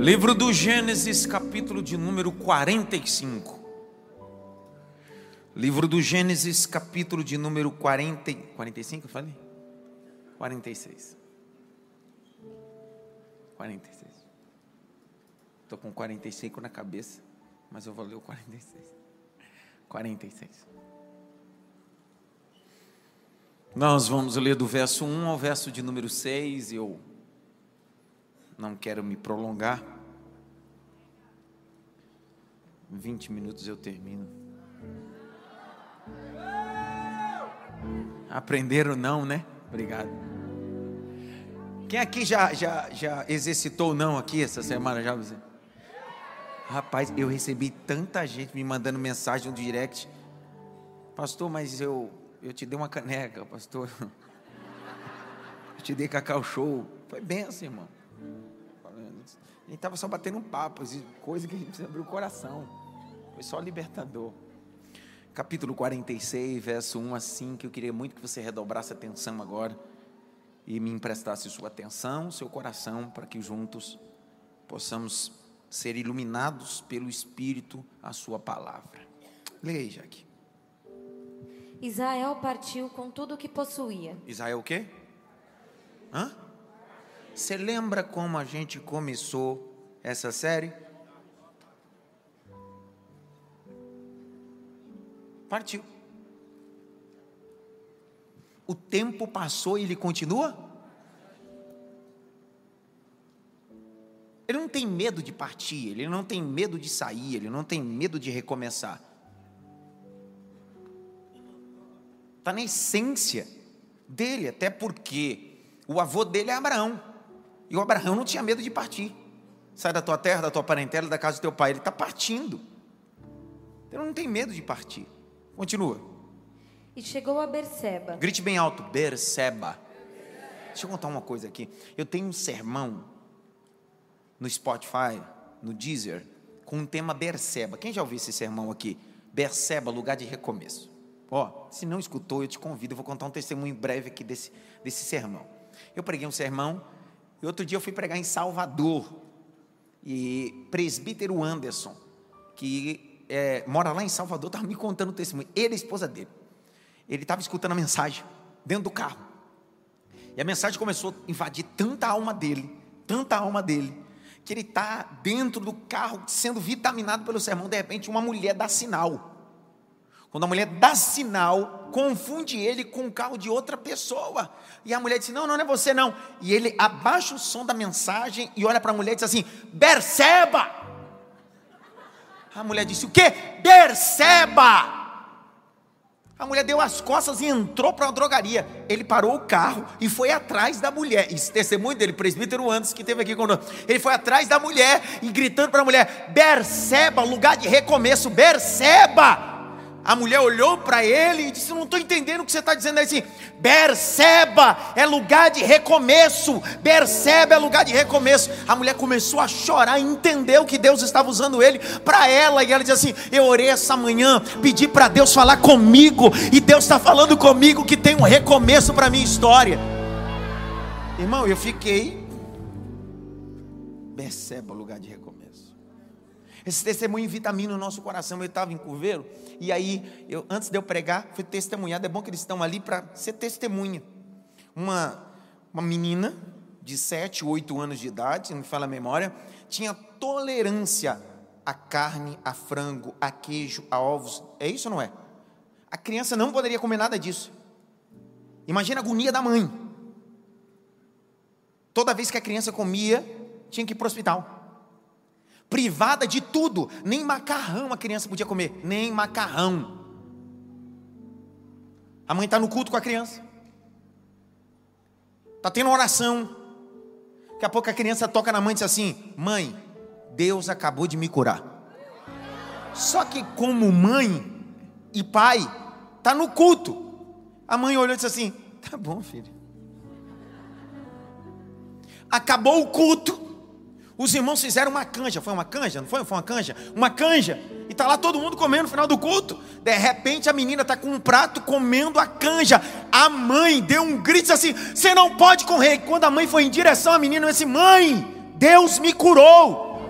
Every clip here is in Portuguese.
Livro do Gênesis, capítulo de número 45. Livro do Gênesis, capítulo de número 40, 45, eu falei? 46. 46. Estou com 45 na cabeça, mas eu vou ler o 46. 46. Nós vamos ler do verso 1 ao verso de número 6. Eu não quero me prolongar. 20 minutos eu termino. Aprenderam não, né? Obrigado. Quem aqui já, já, já exercitou não aqui essa semana? Já? Rapaz, eu recebi tanta gente me mandando mensagem no direct. Pastor, mas eu, eu te dei uma caneca, pastor. Eu te dei cacau show. Foi assim, irmão. Gente estava só batendo um papo, coisa que a gente abrir o coração. Foi só libertador. Capítulo 46, verso 1 a 5. Eu queria muito que você redobrasse a atenção agora e me emprestasse sua atenção, seu coração, para que juntos possamos ser iluminados pelo Espírito a sua palavra. Leia, Jaque. Israel partiu com tudo o que possuía. Israel o quê? Hã? Você lembra como a gente começou essa série? Partiu. O tempo passou e ele continua? Ele não tem medo de partir, ele não tem medo de sair, ele não tem medo de recomeçar. Está na essência dele, até porque o avô dele é Abraão. E o Abraão não tinha medo de partir. Sai da tua terra, da tua parentela, da casa do teu pai. Ele está partindo. Ele não tem medo de partir. Continua. E chegou a Berseba. Grite bem alto, Berseba. Deixa eu contar uma coisa aqui. Eu tenho um sermão no Spotify, no Deezer, com o um tema Berseba. Quem já ouviu esse sermão aqui? Berseba, lugar de recomeço. Ó, se não escutou, eu te convido, eu vou contar um testemunho breve aqui desse, desse sermão. Eu preguei um sermão e outro dia eu fui pregar em Salvador. E presbítero Anderson, que é, mora lá em Salvador, estava me contando o testemunho. Ele e a esposa dele. Ele estava escutando a mensagem dentro do carro. E a mensagem começou a invadir tanta alma dele, tanta alma dele, que ele está dentro do carro sendo vitaminado pelo sermão. De repente, uma mulher dá sinal. Quando a mulher dá sinal, confunde ele com o carro de outra pessoa. E a mulher diz: Não, não, não é você não. E ele abaixa o som da mensagem e olha para a mulher e diz assim: Perceba. A mulher disse: O quê? Perceba. A mulher deu as costas e entrou para uma drogaria. Ele parou o carro e foi atrás da mulher. Esse testemunho dele, presbítero antes que teve aqui conosco. Ele foi atrás da mulher e gritando para a mulher: Perceba, lugar de recomeço, perceba. A mulher olhou para ele e disse: Não estou entendendo o que você está dizendo aí assim. Berseba é lugar de recomeço. Berseba é lugar de recomeço. A mulher começou a chorar entendeu que Deus estava usando ele para ela. E ela disse assim: Eu orei essa manhã, pedi para Deus falar comigo. E Deus está falando comigo que tem um recomeço para minha história. Irmão, eu fiquei. Berseba, lugar de recomeço. Esse testemunho vitamina o nosso coração. Eu estava em Curveiro, e aí, eu, antes de eu pregar, fui testemunhado. É bom que eles estão ali para ser testemunha. Uma, uma menina de 7, 8 anos de idade, não me fala a memória, tinha tolerância a carne, a frango, a queijo, a ovos. É isso ou não é? A criança não poderia comer nada disso. Imagina a agonia da mãe. Toda vez que a criança comia, tinha que ir para o hospital privada de tudo, nem macarrão a criança podia comer, nem macarrão. A mãe está no culto com a criança, está tendo oração. Daqui a pouco a criança toca na mãe e diz assim: Mãe, Deus acabou de me curar. Só que, como mãe e pai, está no culto. A mãe olhou e disse assim: Tá bom, filho. Acabou o culto. Os irmãos fizeram uma canja, foi uma canja, não foi? Foi uma canja? Uma canja. E tá lá todo mundo comendo no final do culto. De repente a menina tá com um prato comendo a canja. A mãe deu um grito assim: "Você não pode correr". E quando a mãe foi em direção à menina, disse: "Mãe, Deus me curou".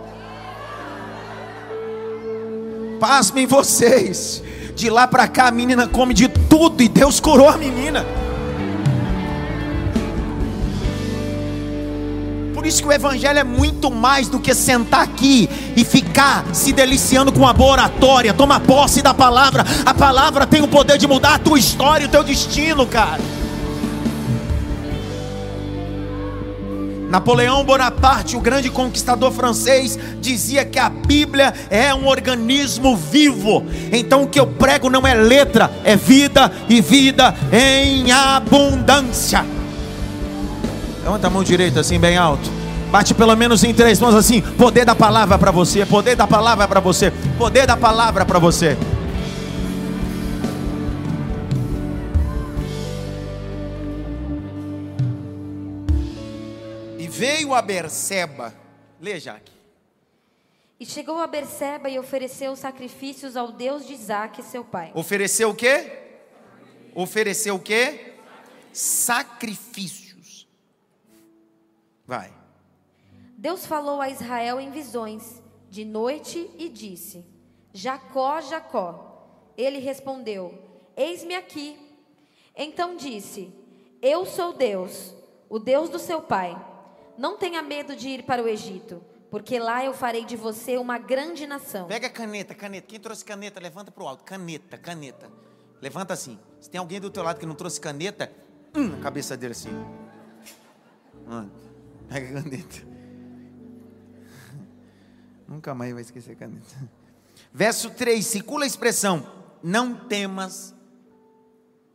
Pasmem vocês. De lá para cá a menina come de tudo e Deus curou a menina. Por isso que o Evangelho é muito mais do que sentar aqui e ficar se deliciando com a boa oratória. Toma posse da palavra. A palavra tem o poder de mudar a tua história, o teu destino, cara. Napoleão Bonaparte, o grande conquistador francês, dizia que a Bíblia é um organismo vivo. Então o que eu prego não é letra, é vida e vida em abundância. Levanta a mão direita assim, bem alto. Bate pelo menos em três mãos assim. Poder da palavra para você, poder da palavra para você, poder da palavra para você. veio a Berseba. Lê, Jaque. E chegou a Berseba e ofereceu sacrifícios ao Deus de Isaac, seu pai. Ofereceu o quê? Ofereceu o quê? Sacrifícios. Vai. Deus falou a Israel em visões, de noite, e disse: Jacó, Jacó. Ele respondeu: Eis-me aqui. Então disse: Eu sou Deus, o Deus do seu pai. Não tenha medo de ir para o Egito, porque lá eu farei de você uma grande nação. Pega a caneta, caneta. Quem trouxe caneta, levanta para o alto. Caneta, caneta. Levanta assim. Se tem alguém do teu lado que não trouxe caneta, hum, na cabeça dele assim. Mano, pega a caneta. Nunca mais vai esquecer a caneta. Verso 3, circula a expressão: Não temas,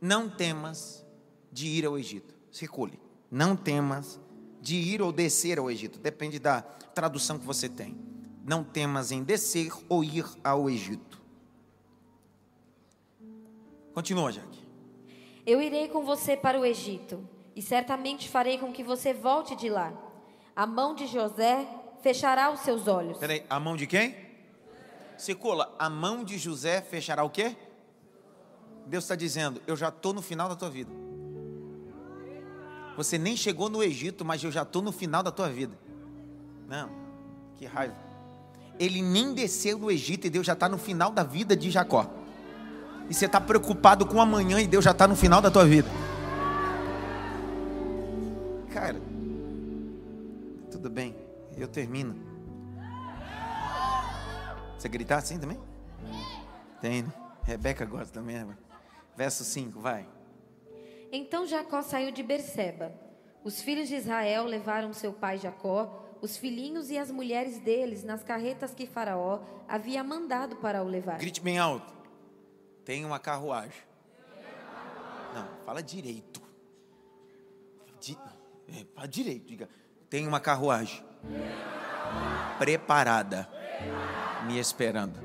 não temas de ir ao Egito. Circule. Não temas de ir ou descer ao Egito, depende da tradução que você tem. Não temas em descer ou ir ao Egito. Continua, Jaque. Eu irei com você para o Egito, e certamente farei com que você volte de lá. A mão de José fechará os seus olhos. Peraí, a mão de quem? Circula, a mão de José fechará o quê? Deus está dizendo, eu já estou no final da tua vida. Você nem chegou no Egito, mas eu já estou no final da tua vida. Não, que raiva. Ele nem desceu no Egito e Deus já está no final da vida de Jacó. E você está preocupado com amanhã e Deus já está no final da tua vida. Tudo bem, eu termino. Você gritar assim também? Tem, né? Rebeca gosta também. Né? Verso 5, vai. Então Jacó saiu de Berseba. Os filhos de Israel levaram seu pai Jacó, os filhinhos e as mulheres deles nas carretas que Faraó havia mandado para o levar. Grite bem alto. Tem uma carruagem. Não, fala direito. Di, é, fala direito, diga. Tem uma carruagem. Preparada. Me esperando.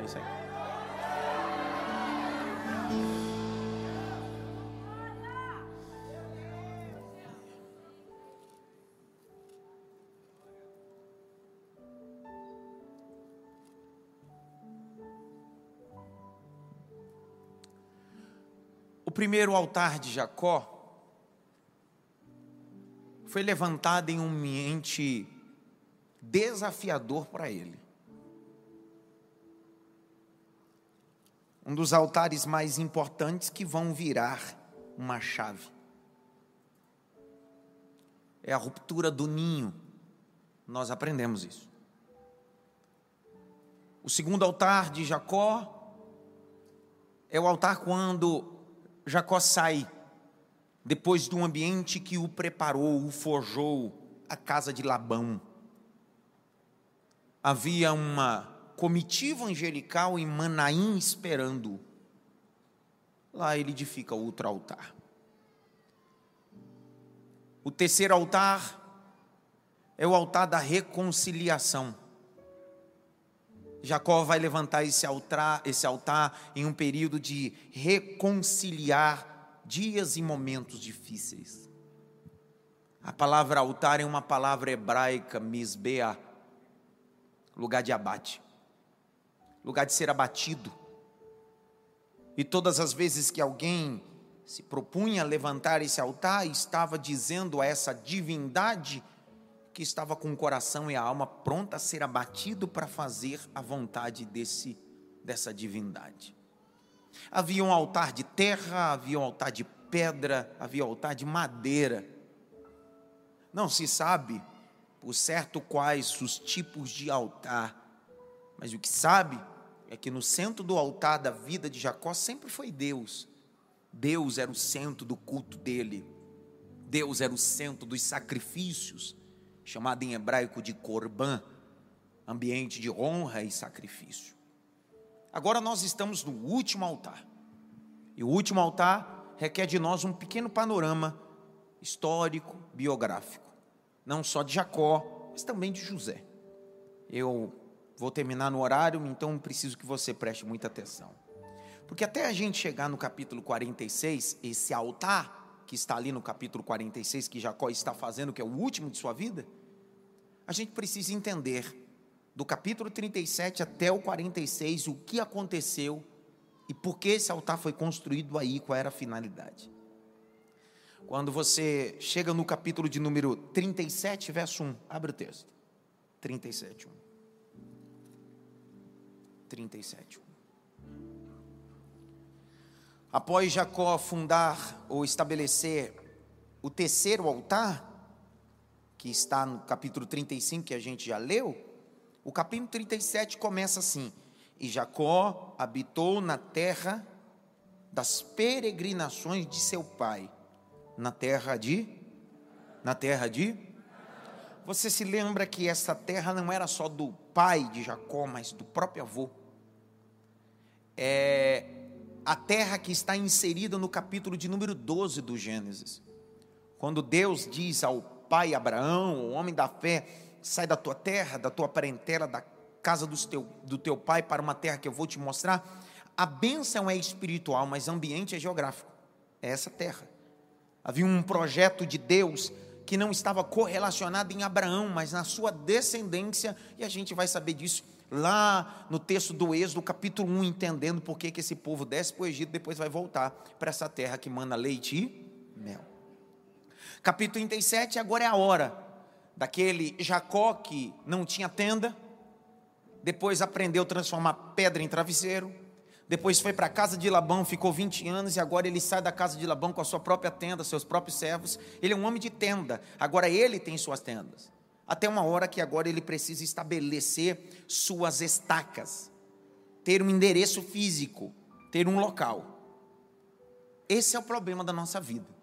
É isso aí. primeiro altar de Jacó foi levantado em um ambiente desafiador para ele. Um dos altares mais importantes que vão virar uma chave. É a ruptura do ninho. Nós aprendemos isso. O segundo altar de Jacó é o altar quando Jacó sai depois de um ambiente que o preparou, o forjou, a casa de Labão. Havia uma comitiva angelical em Manaim esperando. Lá ele edifica outro altar. O terceiro altar é o altar da reconciliação. Jacó vai levantar esse altar, esse altar em um período de reconciliar dias e momentos difíceis. A palavra altar é uma palavra hebraica, misbea, lugar de abate, lugar de ser abatido. E todas as vezes que alguém se propunha levantar esse altar, estava dizendo a essa divindade que estava com o coração e a alma pronta a ser abatido para fazer a vontade desse dessa divindade. Havia um altar de terra, havia um altar de pedra, havia um altar de madeira. Não se sabe por certo quais os tipos de altar, mas o que sabe é que no centro do altar da vida de Jacó sempre foi Deus. Deus era o centro do culto dele. Deus era o centro dos sacrifícios, chamado em hebraico de korban, ambiente de honra e sacrifício. Agora nós estamos no último altar. E o último altar requer de nós um pequeno panorama histórico, biográfico, não só de Jacó, mas também de José. Eu vou terminar no horário, então preciso que você preste muita atenção. Porque até a gente chegar no capítulo 46, esse altar que está ali no capítulo 46, que Jacó está fazendo, que é o último de sua vida, a gente precisa entender do capítulo 37 até o 46, o que aconteceu e por que esse altar foi construído aí, qual era a finalidade. Quando você chega no capítulo de número 37, verso 1, abre o texto. 37, 1. 37, 1. Após Jacó fundar ou estabelecer o terceiro altar, que está no capítulo 35, que a gente já leu, o capítulo 37 começa assim: E Jacó habitou na terra das peregrinações de seu pai, na terra de na terra de Você se lembra que essa terra não era só do pai de Jacó, mas do próprio avô? É a terra que está inserida no capítulo de número 12 do Gênesis. Quando Deus diz ao pai Abraão, o homem da fé, sai da tua terra, da tua parentela, da casa do teu, do teu pai para uma terra que eu vou te mostrar. A bênção é espiritual, mas ambiente é geográfico. É essa terra. Havia um projeto de Deus que não estava correlacionado em Abraão, mas na sua descendência, e a gente vai saber disso lá no texto do Êxodo, capítulo 1, entendendo por que, que esse povo desce para o Egito, depois vai voltar para essa terra que manda leite e mel. Capítulo 37, agora é a hora daquele Jacó que não tinha tenda, depois aprendeu a transformar pedra em travesseiro, depois foi para a casa de Labão, ficou 20 anos e agora ele sai da casa de Labão com a sua própria tenda, seus próprios servos. Ele é um homem de tenda, agora ele tem suas tendas. Até uma hora que agora ele precisa estabelecer suas estacas, ter um endereço físico, ter um local. Esse é o problema da nossa vida.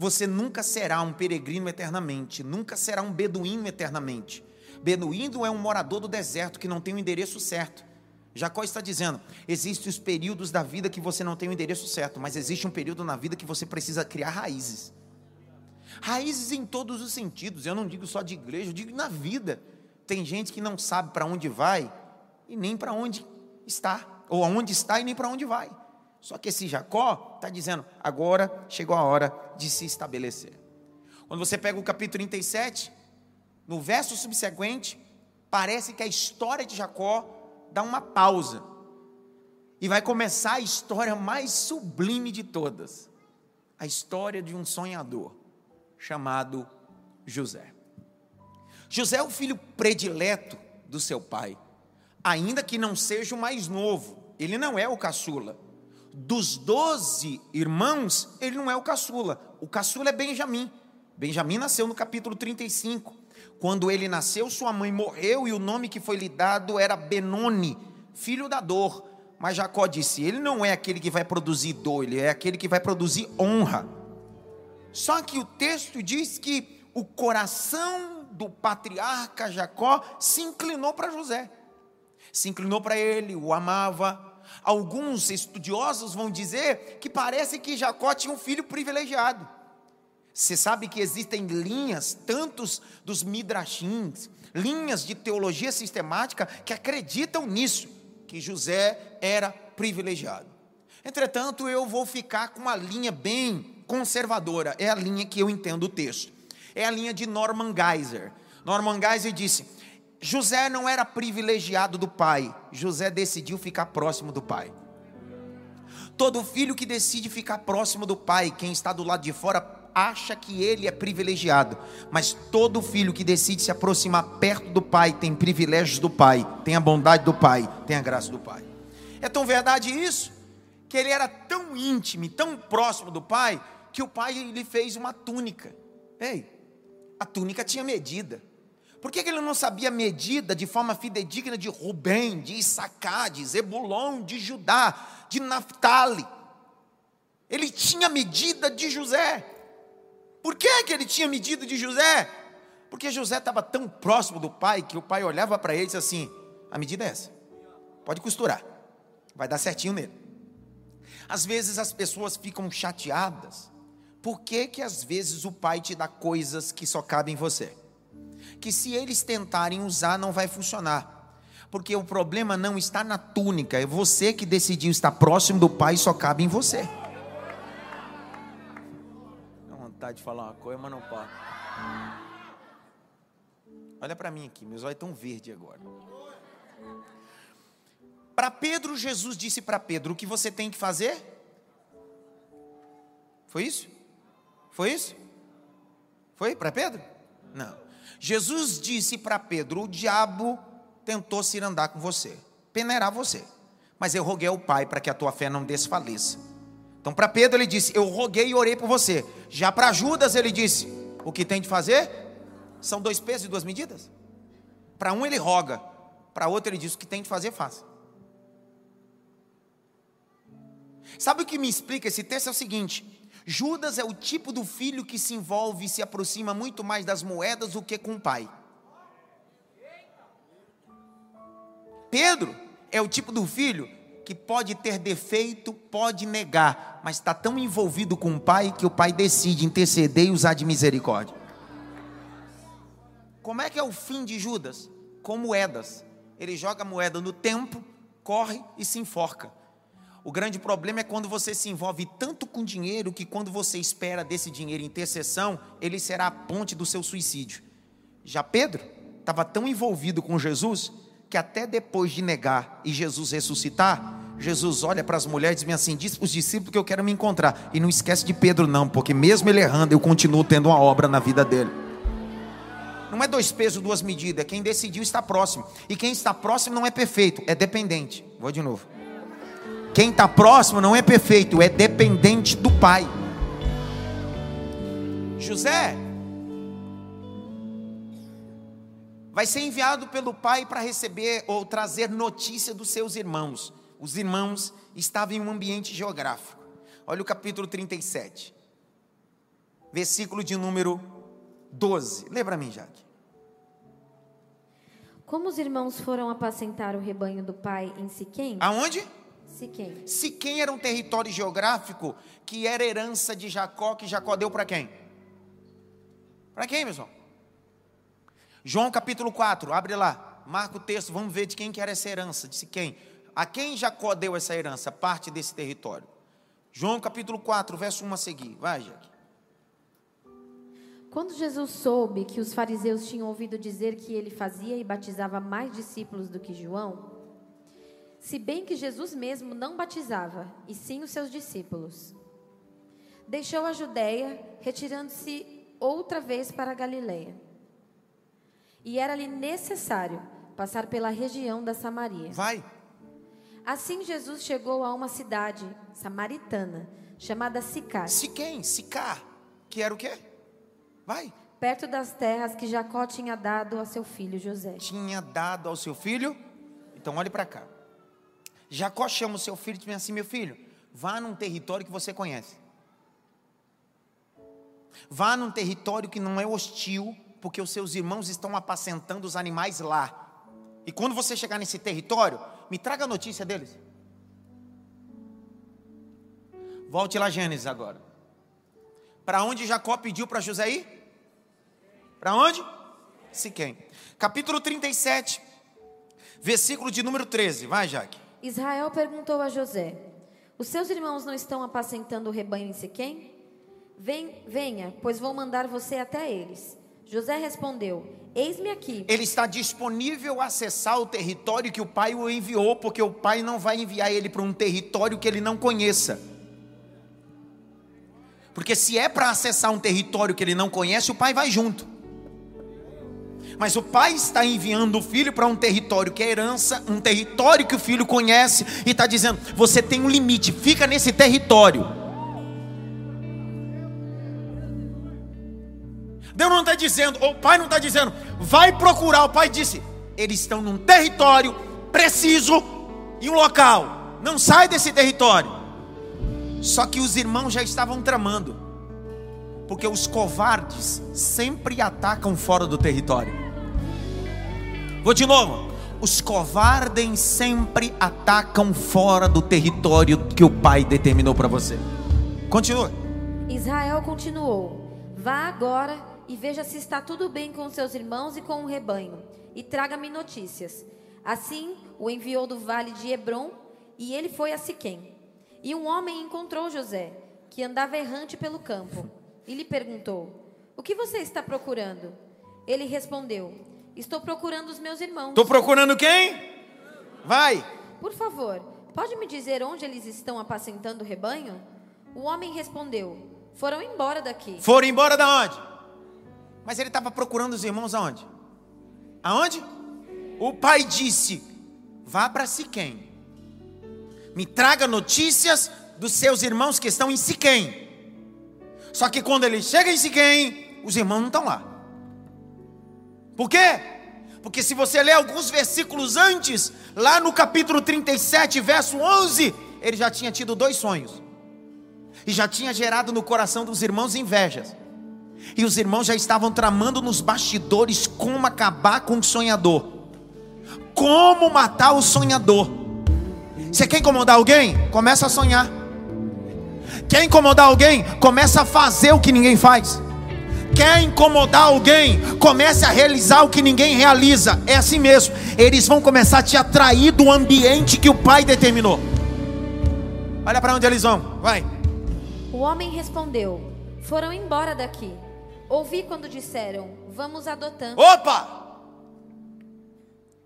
Você nunca será um peregrino eternamente, nunca será um beduíno eternamente. Beduíno é um morador do deserto que não tem o endereço certo. Jacó está dizendo: existem os períodos da vida que você não tem o endereço certo, mas existe um período na vida que você precisa criar raízes. Raízes em todos os sentidos, eu não digo só de igreja, eu digo na vida. Tem gente que não sabe para onde vai e nem para onde está, ou aonde está e nem para onde vai. Só que esse Jacó está dizendo: agora chegou a hora de se estabelecer. Quando você pega o capítulo 37, no verso subsequente, parece que a história de Jacó dá uma pausa. E vai começar a história mais sublime de todas a história de um sonhador chamado José. José é o filho predileto do seu pai, ainda que não seja o mais novo, ele não é o caçula dos doze irmãos, ele não é o caçula. O caçula é Benjamim. Benjamim nasceu no capítulo 35. Quando ele nasceu, sua mãe morreu e o nome que foi lhe dado era Benoni, filho da dor. Mas Jacó disse: ele não é aquele que vai produzir dor, ele é aquele que vai produzir honra. Só que o texto diz que o coração do patriarca Jacó se inclinou para José. Se inclinou para ele, o amava, Alguns estudiosos vão dizer que parece que Jacó tinha um filho privilegiado. Você sabe que existem linhas, tantos dos midrashins, linhas de teologia sistemática que acreditam nisso, que José era privilegiado. Entretanto, eu vou ficar com uma linha bem conservadora, é a linha que eu entendo o texto. É a linha de Norman Geiser. Norman Geiser disse: José não era privilegiado do pai, José decidiu ficar próximo do pai. Todo filho que decide ficar próximo do pai, quem está do lado de fora acha que ele é privilegiado, mas todo filho que decide se aproximar perto do pai tem privilégios do pai, tem a bondade do pai, tem a graça do pai. É tão verdade isso que ele era tão íntimo, tão próximo do pai, que o pai lhe fez uma túnica. Ei, a túnica tinha medida. Por que, que ele não sabia a medida de forma fidedigna de Rubem, de Issacar, de Zebulon, de Judá, de Naphtali? Ele tinha medida de José. Por que, que ele tinha medida de José? Porque José estava tão próximo do pai que o pai olhava para ele e disse assim: a medida é essa, pode costurar, vai dar certinho nele. Às vezes as pessoas ficam chateadas, por que, que às vezes o pai te dá coisas que só cabem em você? Que se eles tentarem usar, não vai funcionar porque o problema não está na túnica, é você que decidiu estar próximo do pai, só cabe em você vontade de falar uma coisa, mas não pode. Olha para mim aqui, meus olhos estão verdes agora. Para Pedro, Jesus disse para Pedro: O que você tem que fazer? Foi isso? Foi isso? Foi para Pedro? Não. Jesus disse para Pedro: O diabo tentou se andar com você, peneirar você, mas eu roguei ao Pai para que a tua fé não desfaleça. Então, para Pedro, ele disse: Eu roguei e orei por você. Já para Judas, ele disse: O que tem de fazer? São dois pesos e duas medidas. Para um, ele roga. Para outro, ele diz: O que tem de fazer, faça. Sabe o que me explica esse texto? É o seguinte: Judas é o tipo do filho que se envolve e se aproxima muito mais das moedas do que com o pai. Pedro é o tipo do filho que pode ter defeito, pode negar, mas está tão envolvido com o pai que o pai decide interceder e usar de misericórdia. Como é que é o fim de Judas? Com moedas. Ele joga a moeda no tempo, corre e se enforca. O grande problema é quando você se envolve tanto com dinheiro que quando você espera desse dinheiro intercessão, ele será a ponte do seu suicídio. Já Pedro estava tão envolvido com Jesus que até depois de negar e Jesus ressuscitar, Jesus olha para as mulheres e diz assim: diz para os discípulos que eu quero me encontrar. E não esquece de Pedro, não, porque mesmo ele errando, eu continuo tendo uma obra na vida dele. Não é dois pesos, duas medidas. É quem decidiu está próximo. E quem está próximo não é perfeito, é dependente. Vou de novo. Quem está próximo não é perfeito, é dependente do Pai. José vai ser enviado pelo pai para receber ou trazer notícia dos seus irmãos. Os irmãos estavam em um ambiente geográfico. Olha o capítulo 37, versículo de número 12. Lê para mim, Jaque. Como os irmãos foram apacentar o rebanho do pai em Siquém? Aonde? Siquém. Siquém era um território geográfico que era herança de Jacó, que Jacó deu para quem? Para quem, pessoal? João capítulo 4, abre lá, marca o texto, vamos ver de quem que era essa herança, de quem. A quem Jacó deu essa herança, parte desse território. João capítulo 4, verso 1 a seguir. Vai, Jaque. Quando Jesus soube que os fariseus tinham ouvido dizer que ele fazia e batizava mais discípulos do que João, se bem que Jesus mesmo não batizava, e sim os seus discípulos, deixou a Judéia, retirando-se outra vez para a Galiléia. E era-lhe necessário passar pela região da Samaria. Vai. Assim Jesus chegou a uma cidade samaritana chamada Sicar. Siquém, Sicar, que era o quê? Vai. Perto das terras que Jacó tinha dado a seu filho José. Tinha dado ao seu filho? Então olhe para cá. Jacó chama o seu filho e diz assim: meu filho, vá num território que você conhece. Vá num território que não é hostil, porque os seus irmãos estão apacentando os animais lá. E quando você chegar nesse território, me traga a notícia deles. Volte lá, Gênesis agora. Para onde Jacó pediu para José ir? Para onde? Siquém. Capítulo 37, versículo de número 13. Vai, Jaque. Israel perguntou a José: Os seus irmãos não estão apacentando o rebanho em Siquém? Vem, venha, pois vou mandar você até eles. José respondeu: Eis-me aqui. Ele está disponível a acessar o território que o pai o enviou, porque o pai não vai enviar ele para um território que ele não conheça. Porque se é para acessar um território que ele não conhece, o pai vai junto. Mas o pai está enviando o filho para um território que é herança, um território que o filho conhece, e está dizendo: você tem um limite, fica nesse território. Deus não está dizendo, o pai não está dizendo, vai procurar. O pai disse: eles estão num território preciso e um local. Não sai desse território. Só que os irmãos já estavam tramando, porque os covardes sempre atacam fora do território. Vou de novo. Os covardes sempre atacam fora do território que o pai determinou para você. Continua. Israel continuou: Vá agora e veja se está tudo bem com seus irmãos e com o rebanho, e traga-me notícias. Assim o enviou do vale de Hebron, e ele foi a Siquém. E um homem encontrou José, que andava errante pelo campo, e lhe perguntou: O que você está procurando? Ele respondeu: Estou procurando os meus irmãos. Estou procurando quem? Vai. Por favor, pode me dizer onde eles estão apacentando o rebanho? O homem respondeu: Foram embora daqui. Foram embora da onde? Mas ele estava procurando os irmãos aonde? Aonde? O pai disse: Vá para Siquém. Me traga notícias dos seus irmãos que estão em Siquém. Só que quando ele chega em Siquém, os irmãos não estão lá. Por quê? Porque se você ler alguns versículos antes, lá no capítulo 37, verso 11, ele já tinha tido dois sonhos. E já tinha gerado no coração dos irmãos invejas. E os irmãos já estavam tramando nos bastidores como acabar com o sonhador. Como matar o sonhador. Você quer incomodar alguém? Começa a sonhar. Quer incomodar alguém? Começa a fazer o que ninguém faz. Quer incomodar alguém? Comece a realizar o que ninguém realiza. É assim mesmo. Eles vão começar a te atrair do ambiente que o pai determinou. Olha para onde eles vão. Vai. O homem respondeu: Foram embora daqui. Ouvi quando disseram: Vamos adotando. Opa!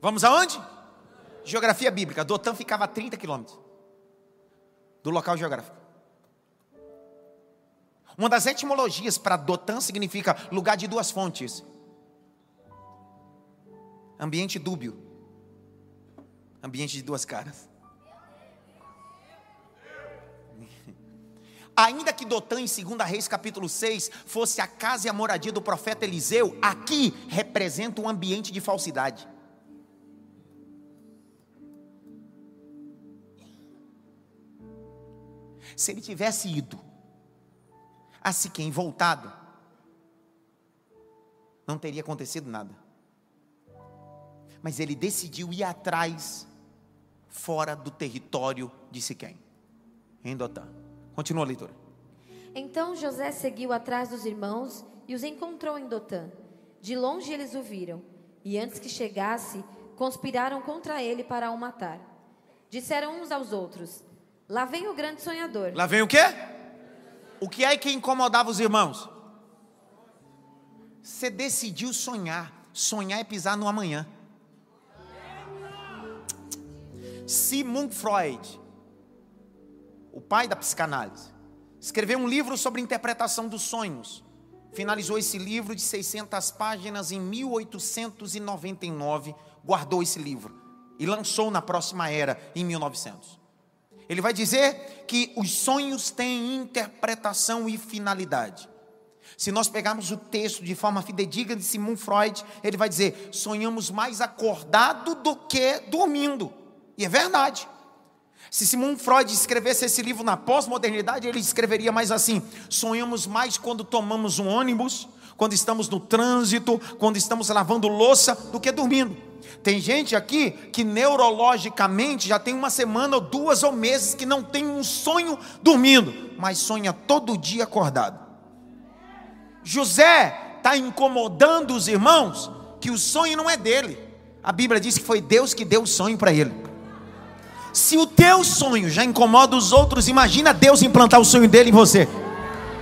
Vamos aonde? Geografia bíblica. Dotã ficava a 30 quilômetros do local geográfico. Uma das etimologias para Dotã significa lugar de duas fontes. Ambiente dúbio. Ambiente de duas caras. Ainda que Dotã, em 2 Reis capítulo 6, fosse a casa e a moradia do profeta Eliseu, aqui representa um ambiente de falsidade. Se ele tivesse ido a Siquém voltado, não teria acontecido nada. Mas ele decidiu ir atrás, fora do território de Siquém, em Dotã. Continua a leitura. Então José seguiu atrás dos irmãos e os encontrou em Dotã. De longe eles o viram, e antes que chegasse, conspiraram contra ele para o matar. Disseram uns aos outros: Lá vem o grande sonhador. Lá vem o quê? O que é que incomodava os irmãos? Você decidiu sonhar. Sonhar é pisar no amanhã. Sigmund Freud, o pai da psicanálise, escreveu um livro sobre interpretação dos sonhos. Finalizou esse livro de 600 páginas em 1899, guardou esse livro e lançou na próxima era em 1900. Ele vai dizer que os sonhos têm interpretação e finalidade. Se nós pegarmos o texto de forma fidedigna de Simon Freud, ele vai dizer: sonhamos mais acordado do que dormindo. E é verdade. Se Simon Freud escrevesse esse livro na pós-modernidade, ele escreveria mais assim: sonhamos mais quando tomamos um ônibus, quando estamos no trânsito, quando estamos lavando louça, do que dormindo. Tem gente aqui que neurologicamente já tem uma semana ou duas ou meses que não tem um sonho dormindo, mas sonha todo dia acordado. José está incomodando os irmãos que o sonho não é dele. A Bíblia diz que foi Deus que deu o sonho para ele. Se o teu sonho já incomoda os outros, imagina Deus implantar o sonho dele em você.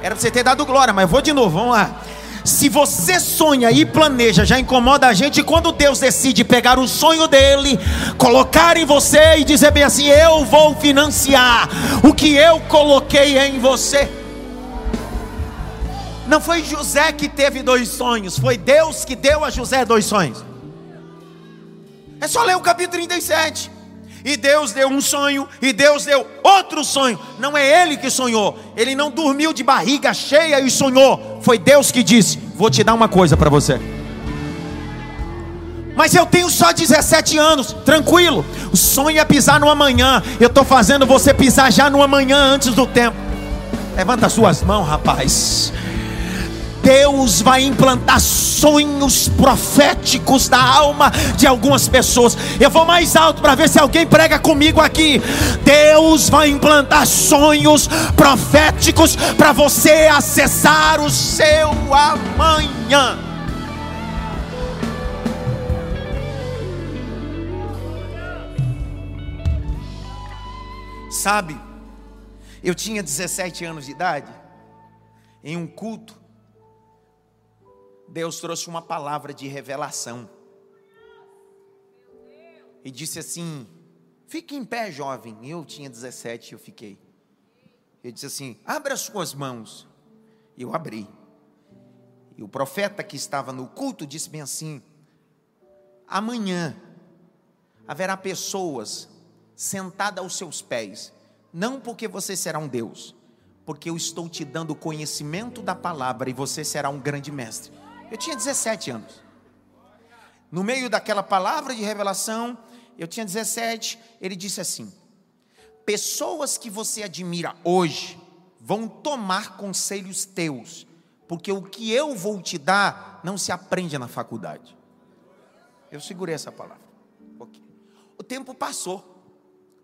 Era para você ter dado glória, mas vou de novo, vamos lá. Se você sonha e planeja, já incomoda a gente. Quando Deus decide pegar o sonho dele, colocar em você e dizer bem assim: Eu vou financiar o que eu coloquei em você. Não foi José que teve dois sonhos, foi Deus que deu a José dois sonhos. É só ler o capítulo 37. E Deus deu um sonho, e Deus deu outro sonho. Não é ele que sonhou, ele não dormiu de barriga cheia e sonhou. Foi Deus que disse: Vou te dar uma coisa para você. Mas eu tenho só 17 anos, tranquilo. O sonho é pisar no amanhã. Eu estou fazendo você pisar já no amanhã antes do tempo. Levanta as suas mãos, rapaz. Deus vai implantar sonhos proféticos na alma de algumas pessoas. Eu vou mais alto para ver se alguém prega comigo aqui. Deus vai implantar sonhos proféticos para você acessar o seu amanhã. Sabe, eu tinha 17 anos de idade, em um culto, Deus trouxe uma palavra de revelação. E disse assim: Fique em pé, jovem. Eu tinha 17 eu fiquei. Ele disse assim: Abra as suas mãos. Eu abri. E o profeta que estava no culto disse bem assim: Amanhã haverá pessoas sentadas aos seus pés, não porque você será um Deus, porque eu estou te dando conhecimento da palavra e você será um grande mestre. Eu tinha 17 anos. No meio daquela palavra de revelação, eu tinha 17, ele disse assim: Pessoas que você admira hoje vão tomar conselhos teus, porque o que eu vou te dar não se aprende na faculdade. Eu segurei essa palavra. O tempo passou.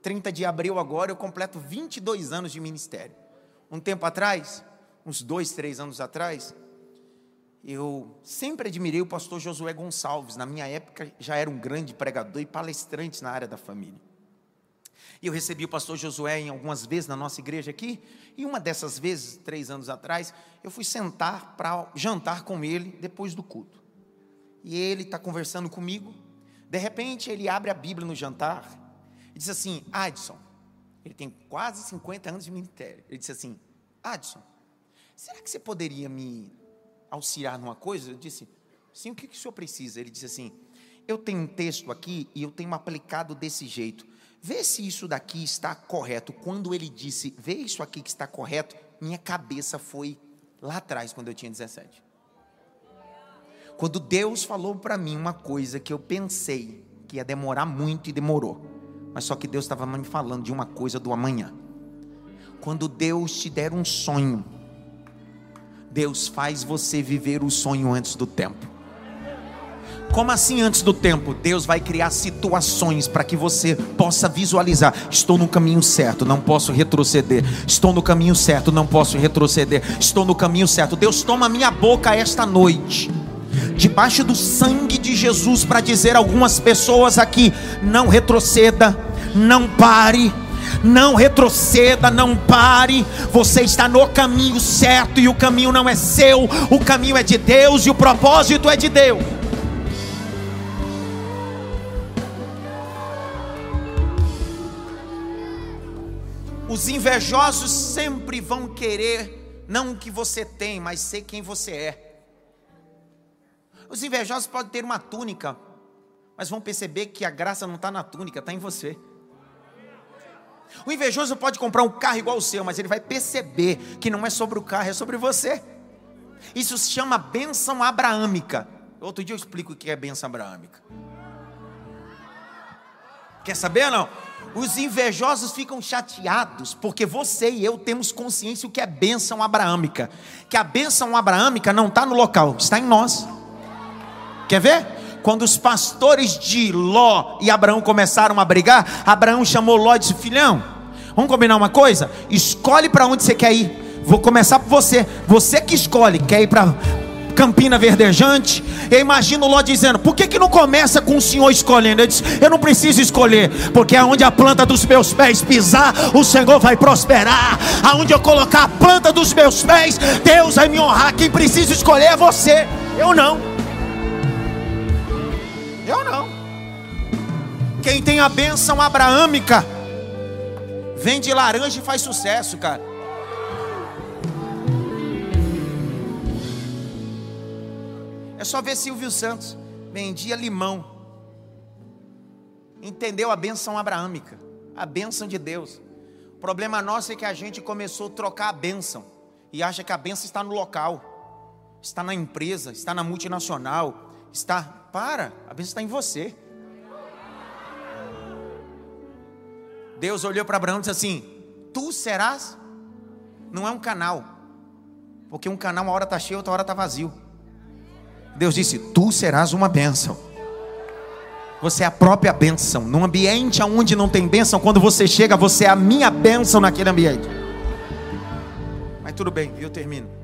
30 de abril agora eu completo 22 anos de ministério. Um tempo atrás, uns dois, três anos atrás, eu sempre admirei o pastor Josué Gonçalves. Na minha época, já era um grande pregador e palestrante na área da família. E eu recebi o pastor Josué em algumas vezes na nossa igreja aqui. E uma dessas vezes, três anos atrás, eu fui sentar para jantar com ele depois do culto. E ele está conversando comigo. De repente, ele abre a Bíblia no jantar e diz assim: Adson, ele tem quase 50 anos de ministério. Ele disse assim: Adson, será que você poderia me auxiliar numa coisa? Eu disse, sim, o que, que o senhor precisa? Ele disse assim, eu tenho um texto aqui e eu tenho aplicado desse jeito. Vê se isso daqui está correto. Quando ele disse, vê isso aqui que está correto, minha cabeça foi lá atrás, quando eu tinha 17. Quando Deus falou para mim uma coisa que eu pensei que ia demorar muito e demorou, mas só que Deus estava me falando de uma coisa do amanhã. Quando Deus te der um sonho, Deus faz você viver o sonho antes do tempo. Como assim antes do tempo? Deus vai criar situações para que você possa visualizar: estou no caminho certo, não posso retroceder. Estou no caminho certo, não posso retroceder. Estou no caminho certo. Deus toma minha boca esta noite, debaixo do sangue de Jesus, para dizer a algumas pessoas aqui: não retroceda, não pare não retroceda, não pare. Você está no caminho certo e o caminho não é seu, o caminho é de Deus e o propósito é de Deus. Os invejosos sempre vão querer não o que você tem, mas ser quem você é. Os invejosos podem ter uma túnica, mas vão perceber que a graça não está na túnica, está em você. O invejoso pode comprar um carro igual o seu, mas ele vai perceber que não é sobre o carro, é sobre você. Isso se chama bênção abraâmica. Outro dia eu explico o que é bênção abraâmica. Quer saber não? Os invejosos ficam chateados porque você e eu temos consciência o que é bênção abraâmica. Que a bênção abraâmica não está no local, está em nós. Quer ver? Quando os pastores de Ló e Abraão começaram a brigar, Abraão chamou Ló e disse: Filhão, vamos combinar uma coisa? Escolhe para onde você quer ir. Vou começar por você. Você que escolhe. Quer ir para Campina Verdejante. Eu imagino Ló dizendo: Por que, que não começa com o Senhor escolhendo? Ele disse: Eu não preciso escolher, porque aonde a planta dos meus pés pisar, o Senhor vai prosperar. Aonde eu colocar a planta dos meus pés, Deus vai me honrar. Quem precisa escolher é você, eu não. Quem tem a bênção abraâmica, vende laranja e faz sucesso, cara. É só ver Silvio Santos. Vendia limão. Entendeu a benção abraâmica, a benção de Deus. O problema nosso é que a gente começou a trocar a benção e acha que a benção está no local, está na empresa, está na multinacional, está. Para, a benção está em você. Deus olhou para Abraão e disse assim: Tu serás. Não é um canal, porque um canal uma hora está cheio, outra hora está vazio. Deus disse: Tu serás uma bênção. Você é a própria bênção. Num ambiente onde não tem bênção, quando você chega, você é a minha bênção naquele ambiente. Mas tudo bem, eu termino.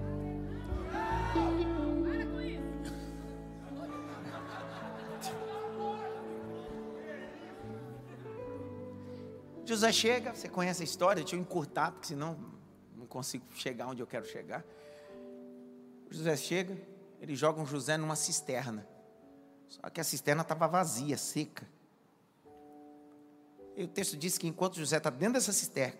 José chega, você conhece a história, deixa eu encurtar, porque senão não consigo chegar onde eu quero chegar. José chega, ele joga um José numa cisterna. Só que a cisterna estava vazia, seca. E o texto diz que enquanto José está dentro dessa cisterna,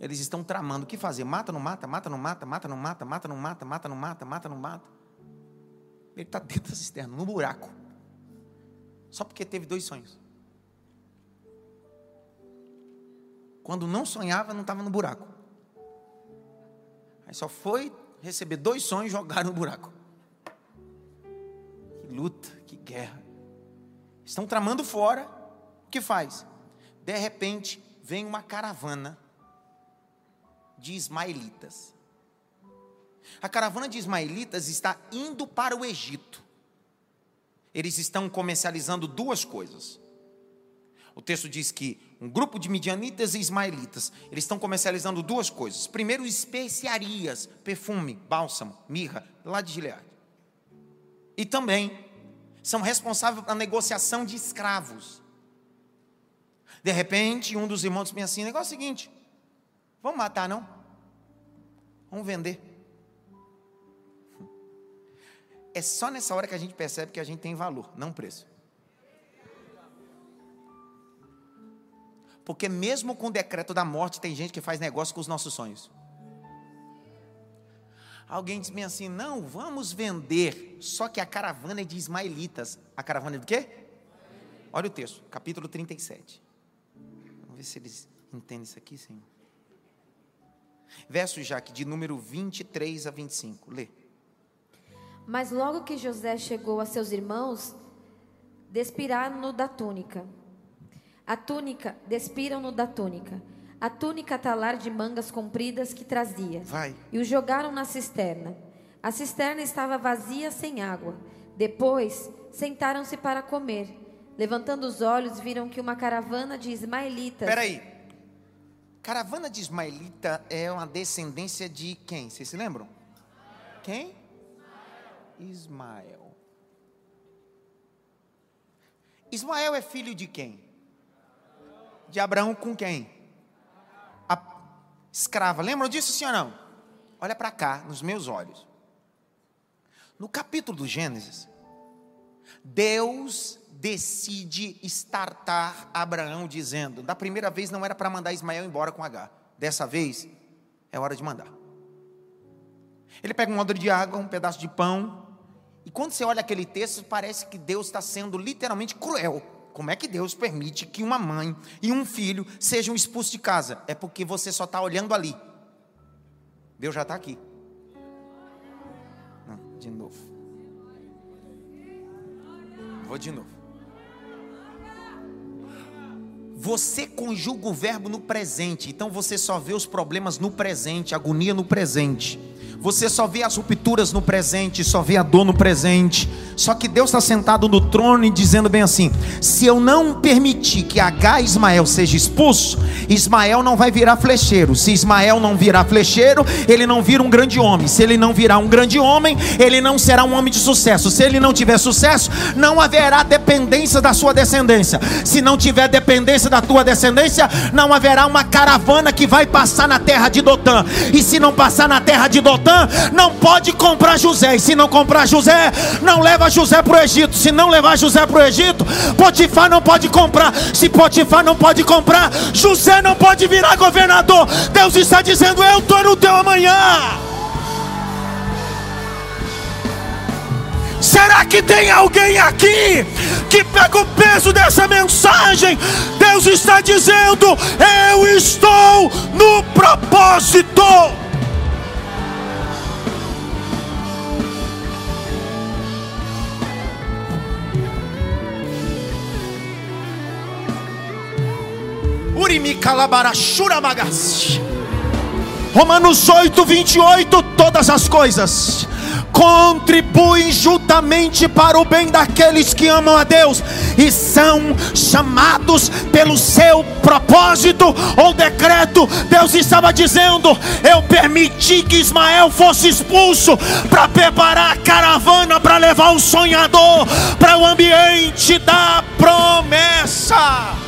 eles estão tramando o que fazer. Mata, não mata, mata, não mata, mata, não mata, mata, não mata, mata, não mata, mata, não mata. Ele está dentro da cisterna, no buraco. Só porque teve dois sonhos. Quando não sonhava, não estava no buraco. Aí só foi receber dois sonhos e jogar no buraco luta, que guerra. Estão tramando fora. O que faz? De repente, vem uma caravana de ismaelitas. A caravana de ismaelitas está indo para o Egito. Eles estão comercializando duas coisas. O texto diz que um grupo de midianitas e ismaelitas, eles estão comercializando duas coisas. Primeiro, especiarias, perfume, bálsamo, mirra, lá de Gileade. E também são responsáveis pela negociação de escravos. De repente, um dos irmãos me assim: negócio é o seguinte, vamos matar, não? Vamos vender. É só nessa hora que a gente percebe que a gente tem valor, não preço. Porque mesmo com o decreto da morte, tem gente que faz negócio com os nossos sonhos. Alguém diz assim: não, vamos vender. Só que a caravana é de ismaelitas. A caravana é do quê? Olha o texto, capítulo 37. Vamos ver se eles entendem isso aqui, Senhor. Verso Jaque, de número 23 a 25. Lê. Mas logo que José chegou a seus irmãos, despiraram-no da túnica. A túnica, despiram-no da túnica a túnica talar de mangas compridas que trazia. Vai. E o jogaram na cisterna. A cisterna estava vazia, sem água. Depois, sentaram-se para comer. Levantando os olhos, viram que uma caravana de ismaelitas. Espera aí. Caravana de ismaelita é uma descendência de quem? Vocês se lembram? Quem? Ismael. Ismael é filho de quem? De Abraão com quem? escrava. Lembram disso, sim ou não? Olha para cá, nos meus olhos. No capítulo do Gênesis, Deus decide estartar Abraão dizendo: da primeira vez não era para mandar Ismael embora com H, dessa vez é hora de mandar. Ele pega um odre de água, um pedaço de pão, e quando você olha aquele texto, parece que Deus está sendo literalmente cruel. Como é que Deus permite que uma mãe e um filho sejam expulsos de casa? É porque você só está olhando ali. Deus já está aqui. Não, de novo. Vou de novo. Você conjuga o verbo no presente, então você só vê os problemas no presente, agonia no presente. Você só vê as rupturas no presente, só vê a dor no presente. Só que Deus está sentado no trono e dizendo bem assim: se eu não permitir que H Ismael seja expulso, Ismael não vai virar flecheiro. Se Ismael não virar flecheiro, ele não vira um grande homem. Se ele não virar um grande homem, ele não será um homem de sucesso. Se ele não tiver sucesso, não haverá dependência da sua descendência. Se não tiver dependência da tua descendência, não haverá uma caravana que vai passar na terra de Dotã. E se não passar na terra de Dotã, não pode comprar José. E se não comprar José, não leva José para o Egito. Se não levar José para o Egito, Potifar não pode comprar. Se Potifar não pode comprar, José não pode virar governador. Deus está dizendo: Eu estou no teu amanhã. Será que tem alguém aqui que pega o peso dessa mensagem? Deus está dizendo: Eu estou no propósito. Romanos 8, 28, todas as coisas contribuem juntamente para o bem daqueles que amam a Deus e são chamados pelo seu propósito ou decreto. Deus estava dizendo: Eu permiti que Ismael fosse expulso para preparar a caravana para levar o sonhador para o ambiente da promessa.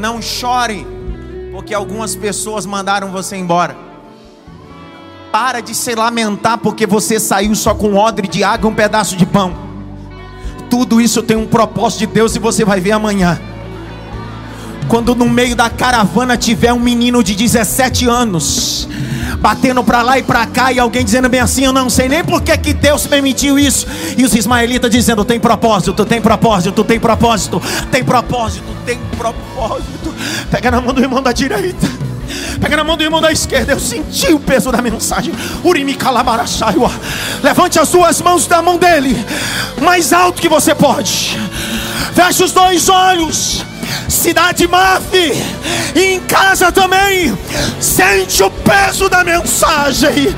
Não chore, porque algumas pessoas mandaram você embora. Para de se lamentar porque você saiu só com um odre de água e um pedaço de pão. Tudo isso tem um propósito de Deus e você vai ver amanhã. Quando no meio da caravana tiver um menino de 17 anos, batendo para lá e para cá, e alguém dizendo bem assim: Eu não sei nem por que, que Deus permitiu isso. E os ismaelitas dizendo: Tem propósito, tem propósito, tem propósito, tem propósito, tem propósito. Pega na mão do irmão da direita. Pega na mão do irmão da esquerda. Eu senti o peso da mensagem. Urimi Levante as duas mãos da mão dele. Mais alto que você pode. Feche os dois olhos cidade Maf, em casa também, sente o peso da mensagem,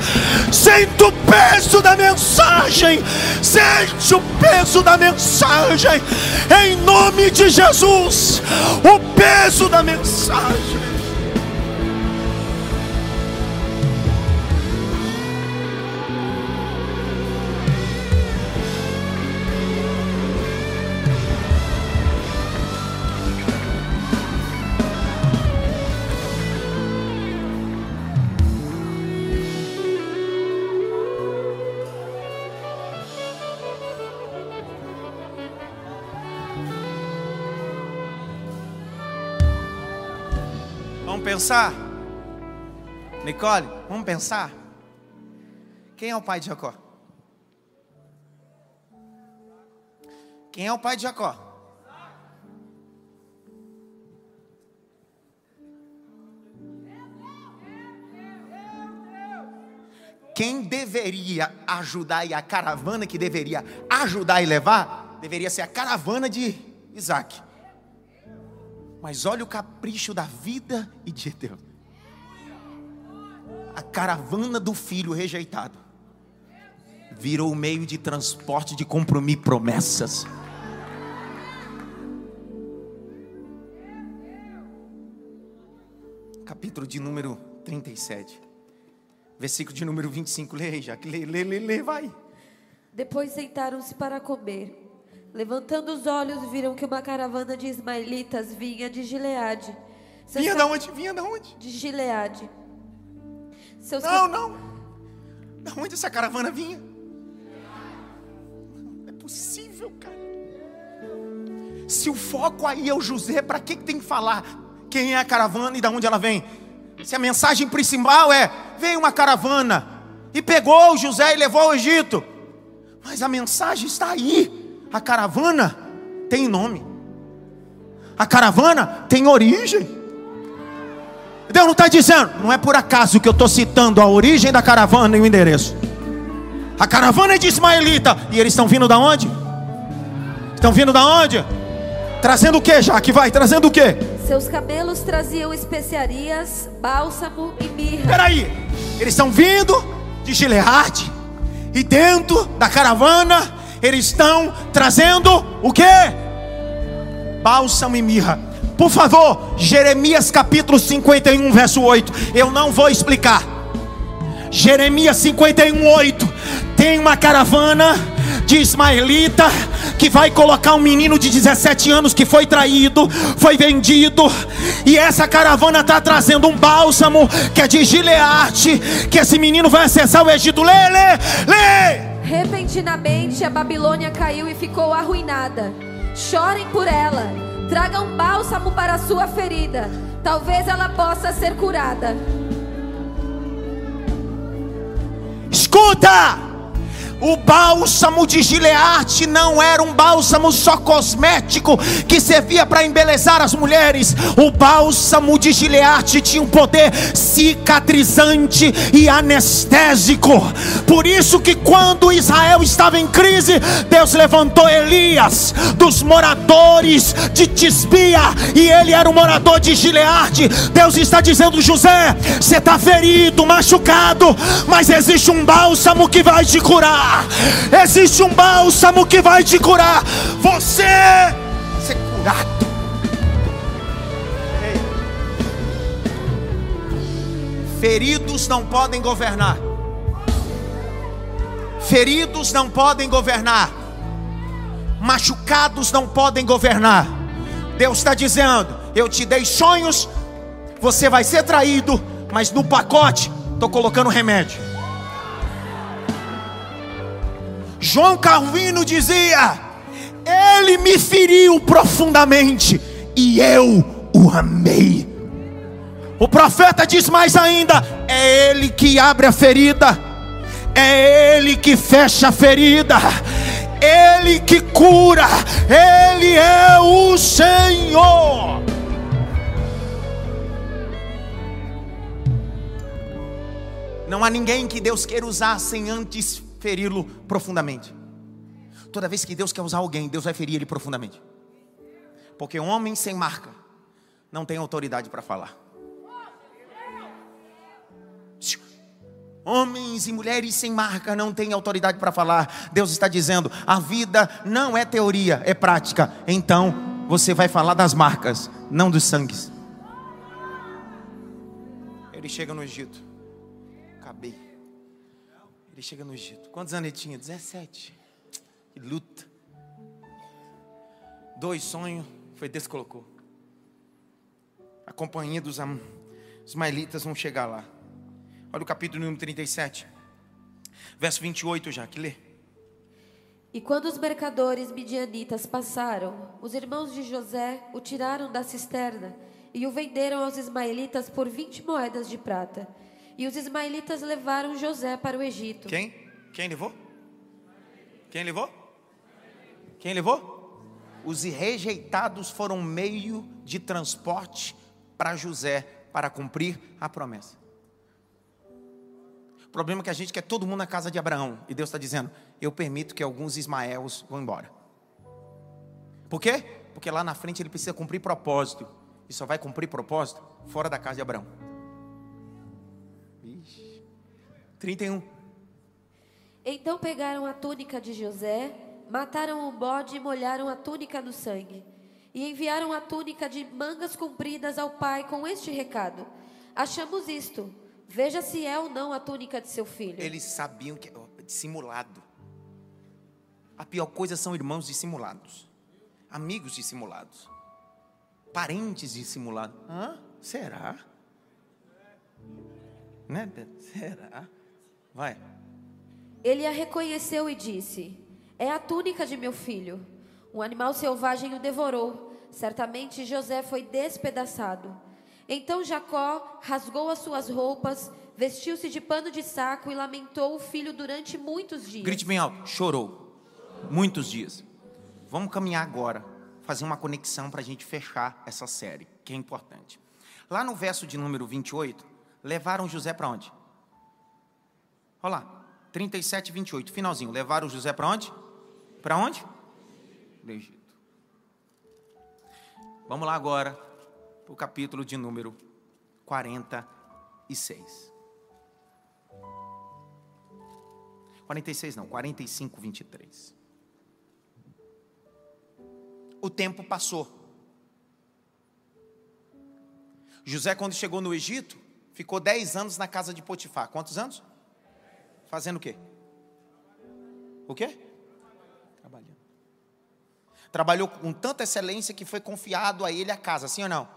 sente o peso da mensagem, sente o peso da mensagem, em nome de Jesus, o peso da mensagem. Pensar? Nicole, vamos pensar? Quem é o pai de Jacó? Quem é o pai de Jacó? Quem deveria ajudar e a caravana que deveria ajudar e levar, deveria ser a caravana de Isaac. Mas olha o capricho da vida e de Deus. A caravana do filho rejeitado virou o meio de transporte de e promessas. Capítulo de número 37. Versículo de número 25. Lê aí, já que lê, lê, lê, lê, vai. Depois sentaram-se para comer. Levantando os olhos, viram que uma caravana de ismaelitas vinha de Gileade. Seus vinha de onde? Vinha de onde? De Gileade. Seus não, não. Da onde essa caravana vinha? Não é possível, cara. Se o foco aí é o José, para que, que tem que falar quem é a caravana e de onde ela vem? Se a mensagem principal é: veio uma caravana e pegou o José e levou ao Egito. Mas a mensagem está aí. A caravana tem nome. A caravana tem origem. Deus não está dizendo, não é por acaso que eu estou citando a origem da caravana e o endereço. A caravana é de Ismaelita. E eles estão vindo da onde? Estão vindo da onde? Trazendo o que, já que vai? Trazendo o que? Seus cabelos traziam especiarias, bálsamo e mirra. Peraí, eles estão vindo de Gileade. E dentro da caravana eles estão trazendo o que? Bálsamo e mirra. Por favor, Jeremias capítulo 51, verso 8. Eu não vou explicar. Jeremias 51, 8. Tem uma caravana de ismaelita que vai colocar um menino de 17 anos que foi traído, foi vendido, e essa caravana está trazendo um bálsamo que é de Gileade, que esse menino vai acessar o Egito. Lê, lê, lê. Repentinamente a Babilônia caiu e ficou arruinada. Chorem por ela, tragam bálsamo para sua ferida, talvez ela possa ser curada. Escuta! O bálsamo de Gilearte não era um bálsamo só cosmético que servia para embelezar as mulheres. O bálsamo de Gilearte tinha um poder cicatrizante e anestésico. Por isso que quando Israel estava em crise, Deus levantou Elias dos moradores de Tisbia e ele era um morador de Gilearte. Deus está dizendo: José, você está ferido, machucado, mas existe um bálsamo que vai te curar. Existe um bálsamo que vai te curar. Você ser curado. Feridos não podem governar. Feridos não podem governar. Machucados não podem governar. Deus está dizendo: Eu te dei sonhos, você vai ser traído, mas no pacote estou colocando remédio. João Calvino dizia: Ele me feriu profundamente e eu o amei. O profeta diz mais ainda: É Ele que abre a ferida, é Ele que fecha a ferida, Ele que cura, Ele é o Senhor. Não há ninguém que Deus queira usar sem antes feri-lo profundamente. Toda vez que Deus quer usar alguém, Deus vai ferir ele profundamente. Porque homem sem marca não tem autoridade para falar. Homens e mulheres sem marca não têm autoridade para falar. Deus está dizendo: a vida não é teoria, é prática. Então você vai falar das marcas, não dos sangues. Ele chega no Egito. Ele chega no Egito. Quantos anos ele tinha? 17. Que luta. Dois sonhos, foi descolocou. A companhia dos ismaelitas vão chegar lá. Olha o capítulo número 37. Verso 28 já, que lê. E quando os mercadores midianitas passaram, os irmãos de José o tiraram da cisterna e o venderam aos ismaelitas por 20 moedas de prata. E os ismaelitas levaram José para o Egito. Quem? Quem levou? Quem levou? Quem levou? Os rejeitados foram meio de transporte para José para cumprir a promessa. O problema é que a gente quer todo mundo na casa de Abraão. E Deus está dizendo: Eu permito que alguns Ismaels vão embora. Por quê? Porque lá na frente ele precisa cumprir propósito. E só vai cumprir propósito fora da casa de Abraão. 31. Então pegaram a túnica de José, mataram o bode e molharam a túnica no sangue. E enviaram a túnica de mangas compridas ao pai com este recado: Achamos isto. Veja se é ou não a túnica de seu filho. Eles sabiam que dissimulado. A pior coisa são irmãos dissimulados, amigos dissimulados, parentes dissimulados. Hã? Será? Né? Será? Vai. Ele a reconheceu e disse: É a túnica de meu filho. Um animal selvagem o devorou. Certamente José foi despedaçado. Então Jacó rasgou as suas roupas, vestiu-se de pano de saco e lamentou o filho durante muitos dias. Grite bem alto: chorou. Muitos dias. Vamos caminhar agora, fazer uma conexão para a gente fechar essa série, que é importante. Lá no verso de número 28, levaram José para onde? Olha lá, 37, 28, finalzinho. Levaram José para onde? Para onde? Do Egito. Vamos lá agora para o capítulo de número 46. 46 não, 45, 23. O tempo passou. José, quando chegou no Egito, ficou 10 anos na casa de Potifar. Quantos anos? Fazendo o quê? O quê? Trabalhando. Trabalhou com tanta excelência que foi confiado a ele a casa, sim ou não?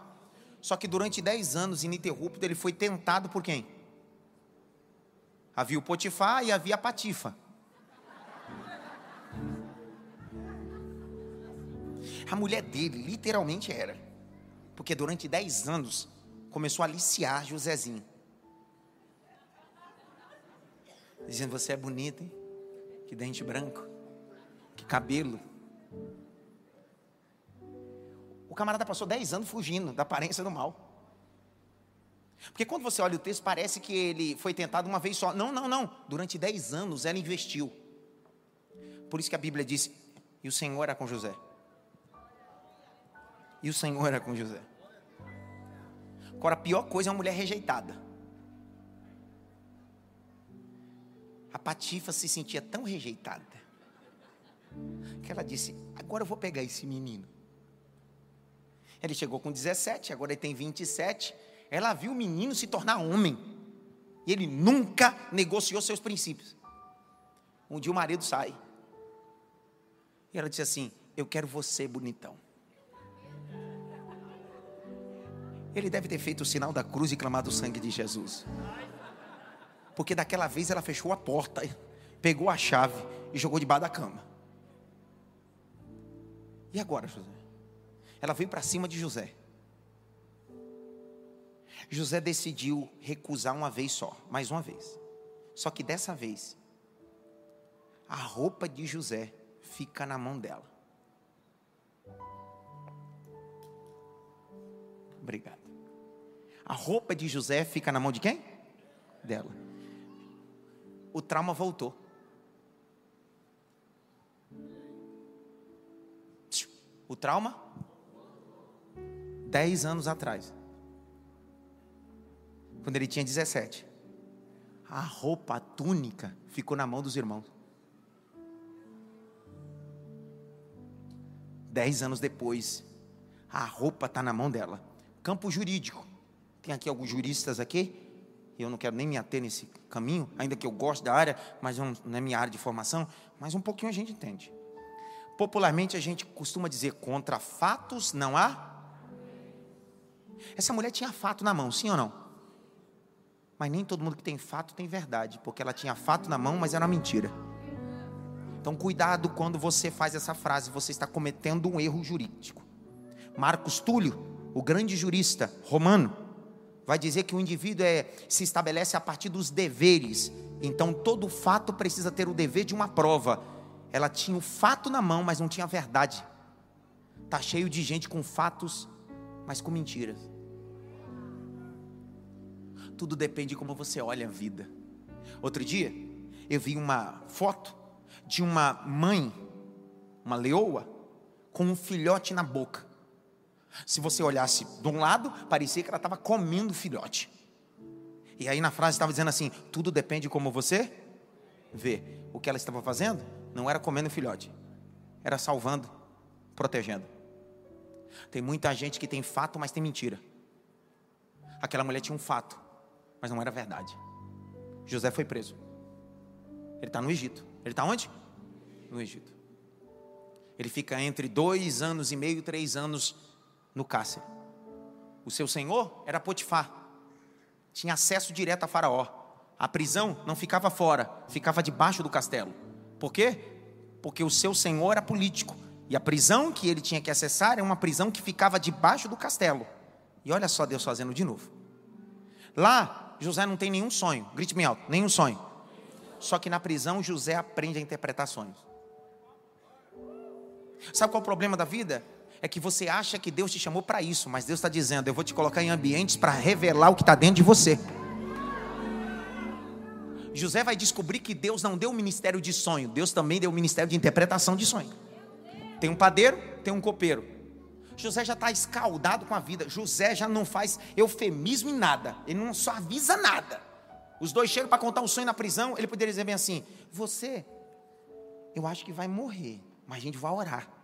Só que durante 10 anos ininterrupto ele foi tentado por quem? Havia o Potifar e havia a Patifa. A mulher dele literalmente era. Porque durante 10 anos começou a aliciar Josézinho. Dizendo, você é bonita, hein? Que dente branco. Que cabelo. O camarada passou 10 anos fugindo da aparência do mal. Porque quando você olha o texto, parece que ele foi tentado uma vez só. Não, não, não. Durante 10 anos ela investiu. Por isso que a Bíblia diz: e o Senhor era com José. E o Senhor era com José. Agora, a pior coisa é uma mulher rejeitada. A Patifa se sentia tão rejeitada que ela disse: Agora eu vou pegar esse menino. Ele chegou com 17, agora ele tem 27. Ela viu o menino se tornar homem. E ele nunca negociou seus princípios. Um dia o marido sai. E ela disse assim: Eu quero você, bonitão. Ele deve ter feito o sinal da cruz e clamado o sangue de Jesus. Porque daquela vez ela fechou a porta, pegou a chave e jogou debaixo da cama. E agora, José? Ela veio para cima de José. José decidiu recusar uma vez só, mais uma vez. Só que dessa vez, a roupa de José fica na mão dela. Obrigado. A roupa de José fica na mão de quem? Dela. O trauma voltou. O trauma? Dez anos atrás. Quando ele tinha 17. A roupa, a túnica, ficou na mão dos irmãos. Dez anos depois, a roupa está na mão dela. Campo jurídico. Tem aqui alguns juristas aqui, eu não quero nem me ater nesse caminho, ainda que eu goste da área, mas não é minha área de formação, mas um pouquinho a gente entende. Popularmente a gente costuma dizer contra fatos não há. Essa mulher tinha fato na mão, sim ou não? Mas nem todo mundo que tem fato tem verdade, porque ela tinha fato na mão, mas era uma mentira. Então cuidado quando você faz essa frase, você está cometendo um erro jurídico. Marcos Túlio, o grande jurista romano, vai dizer que o indivíduo é, se estabelece a partir dos deveres. Então todo fato precisa ter o dever de uma prova. Ela tinha o fato na mão, mas não tinha a verdade. Tá cheio de gente com fatos, mas com mentiras. Tudo depende de como você olha a vida. Outro dia, eu vi uma foto de uma mãe, uma leoa, com um filhote na boca. Se você olhasse de um lado, parecia que ela estava comendo filhote. E aí na frase estava dizendo assim: tudo depende de como você vê. O que ela estava fazendo não era comendo filhote, era salvando, protegendo. Tem muita gente que tem fato, mas tem mentira. Aquela mulher tinha um fato, mas não era verdade. José foi preso. Ele está no Egito. Ele está onde? No Egito. Ele fica entre dois anos e meio, três anos no cárcere. O seu senhor era Potifar, tinha acesso direto a Faraó. A prisão não ficava fora, ficava debaixo do castelo. Por quê? Porque o seu senhor era político. E a prisão que ele tinha que acessar era uma prisão que ficava debaixo do castelo. E olha só Deus fazendo de novo. Lá, José não tem nenhum sonho. Grite me alto, nenhum sonho. Só que na prisão, José aprende a interpretar sonhos. Sabe qual é o problema da vida? É que você acha que Deus te chamou para isso, mas Deus está dizendo: eu vou te colocar em ambientes para revelar o que está dentro de você. José vai descobrir que Deus não deu o ministério de sonho, Deus também deu o ministério de interpretação de sonho. Tem um padeiro, tem um copeiro. José já está escaldado com a vida. José já não faz eufemismo em nada. Ele não só avisa nada. Os dois chegam para contar um sonho na prisão. Ele poderia dizer bem assim: Você, eu acho que vai morrer, mas a gente vai orar.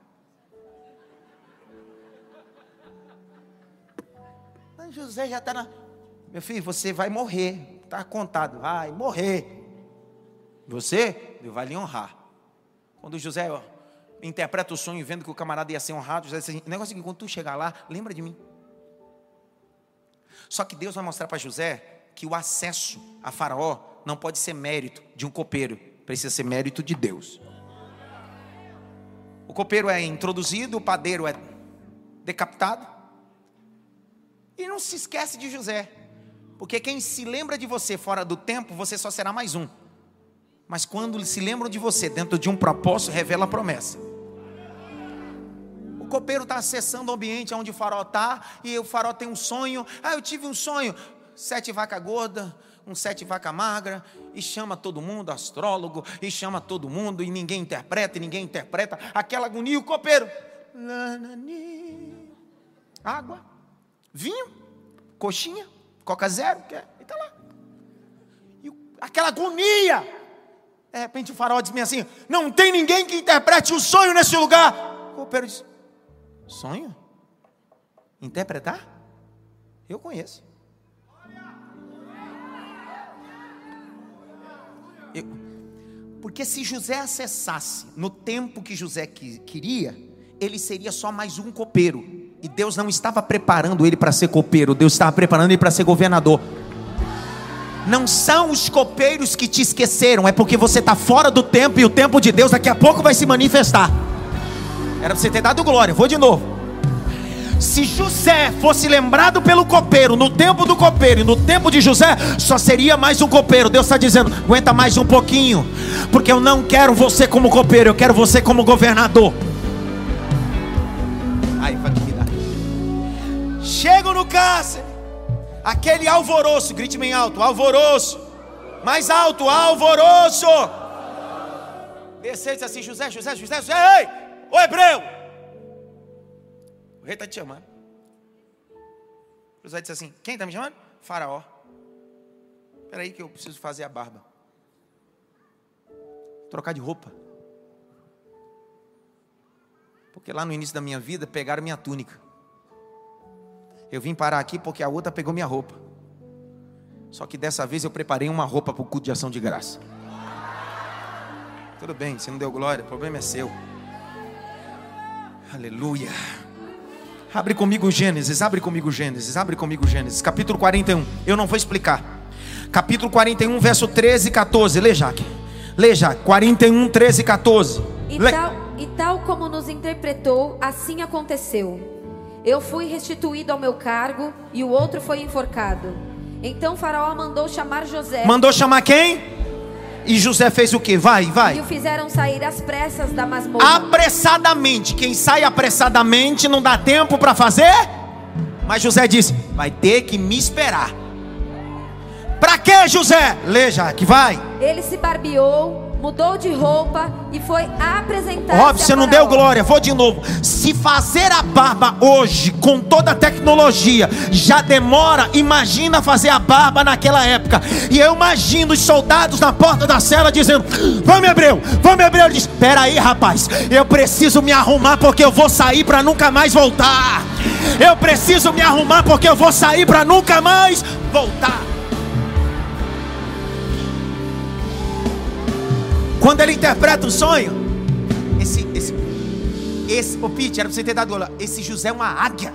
José já está na. Meu filho, você vai morrer. Está contado, vai morrer. Você, vai lhe honrar. Quando José ó, interpreta o sonho, vendo que o camarada ia ser honrado, José diz assim: negócio é que quando tu chegar lá, lembra de mim. Só que Deus vai mostrar para José que o acesso a Faraó não pode ser mérito de um copeiro, precisa ser mérito de Deus. O copeiro é introduzido, o padeiro é decapitado. E não se esquece de José, porque quem se lembra de você fora do tempo, você só será mais um. Mas quando se lembram de você dentro de um propósito, revela a promessa. O copeiro está acessando o ambiente onde o farol está, e o farol tem um sonho. Ah, eu tive um sonho. Sete vaca gorda, um sete vaca magra, e chama todo mundo, astrólogo, e chama todo mundo, e ninguém interpreta, e ninguém interpreta. Aquela agonia, o copeiro. Água, vinho, coxinha, coca zero, e está lá. E aquela agonia. De repente o farol diz assim: Não tem ninguém que interprete o sonho nesse lugar. O copeiro diz: Sonho? Interpretar? Eu conheço. Eu, porque se José acessasse no tempo que José que, queria, ele seria só mais um copeiro. E Deus não estava preparando ele para ser copeiro, Deus estava preparando ele para ser governador. Não são os copeiros que te esqueceram, é porque você está fora do tempo e o tempo de Deus daqui a pouco vai se manifestar. Era para você ter dado glória, vou de novo. Se José fosse lembrado pelo copeiro no tempo do copeiro e no tempo de José, só seria mais um copeiro. Deus está dizendo: aguenta mais um pouquinho, porque eu não quero você como copeiro, eu quero você como governador. Aí, Chego no cárcere aquele alvoroço, grite bem alto, alvoroço, mais alto, alvoroço. Desceu e disse assim: José, José, José, José, ei, hebreu, o rei está te chamando. José disse assim: Quem está me chamando? Faraó. Espera aí que eu preciso fazer a barba. Trocar de roupa. Porque lá no início da minha vida pegaram minha túnica. Eu vim parar aqui porque a outra pegou minha roupa. Só que dessa vez eu preparei uma roupa para o culto de ação de graça. Tudo bem, você não deu glória, o problema é seu. Aleluia. Abre comigo Gênesis, abre comigo Gênesis, abre comigo Gênesis, capítulo 41. Eu não vou explicar. Capítulo 41, verso 13 e 14. Lê, Jaque. Lê, Jaque. 41, 13 e 14. E tal, e tal como nos interpretou, assim aconteceu. Eu fui restituído ao meu cargo e o outro foi enforcado. Então Faraó mandou chamar José. Mandou chamar quem? E José fez o que? Vai, vai. E o fizeram sair às pressas da masmorra. Apressadamente. Quem sai apressadamente não dá tempo para fazer. Mas José disse: Vai ter que me esperar. Para que, José? Leia, que vai. Ele se barbeou mudou de roupa e foi apresentar. Óbvio, você não deu glória, vou de novo. Se fazer a barba hoje, com toda a tecnologia, já demora, imagina fazer a barba naquela época. E eu imagino os soldados na porta da cela dizendo: Vamos, Hebreu, vamos, Hebreu. Ele diz: Espera aí, rapaz, eu preciso me arrumar porque eu vou sair para nunca mais voltar. Eu preciso me arrumar porque eu vou sair para nunca mais voltar. Quando ele interpreta o sonho, esse, esse, esse, o Pete, era para você ter dado olho, esse José é uma águia.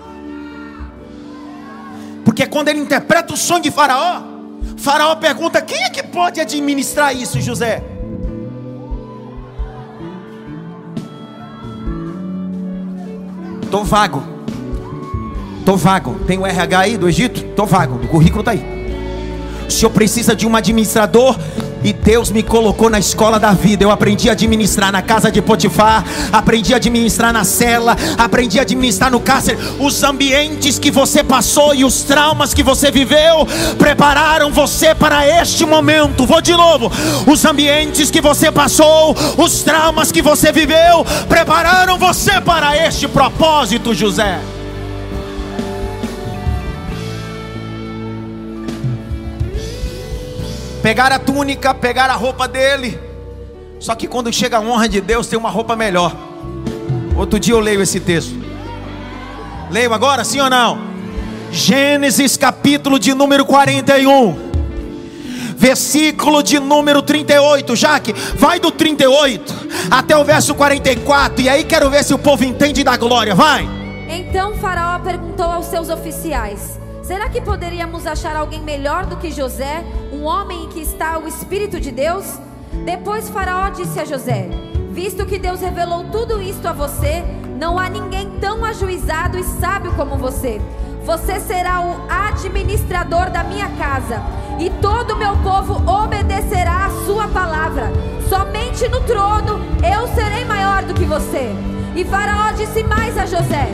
Porque quando ele interpreta o sonho de Faraó, Faraó pergunta: quem é que pode administrar isso, José? Tô vago. Tô vago. Tem o RH aí do Egito? Tô vago. O currículo tá aí. O senhor precisa de um administrador e Deus me colocou na escola da vida. Eu aprendi a administrar na casa de Potifar, aprendi a administrar na cela, aprendi a administrar no cárcere. Os ambientes que você passou e os traumas que você viveu prepararam você para este momento. Vou de novo. Os ambientes que você passou, os traumas que você viveu, prepararam você para este propósito, José. Pegar a túnica, pegar a roupa dele. Só que quando chega a honra de Deus, tem uma roupa melhor. Outro dia eu leio esse texto. Leio agora, sim ou não? Gênesis capítulo de número 41. Versículo de número 38, Jaque, vai do 38 até o verso 44, e aí quero ver se o povo entende da glória, vai. Então Faraó perguntou aos seus oficiais: Será que poderíamos achar alguém melhor do que José, um homem em que está o Espírito de Deus? Depois Faraó disse a José: Visto que Deus revelou tudo isto a você, não há ninguém tão ajuizado e sábio como você. Você será o administrador da minha casa, e todo o meu povo obedecerá a sua palavra. Somente no trono eu serei maior do que você. E Faraó disse mais a José: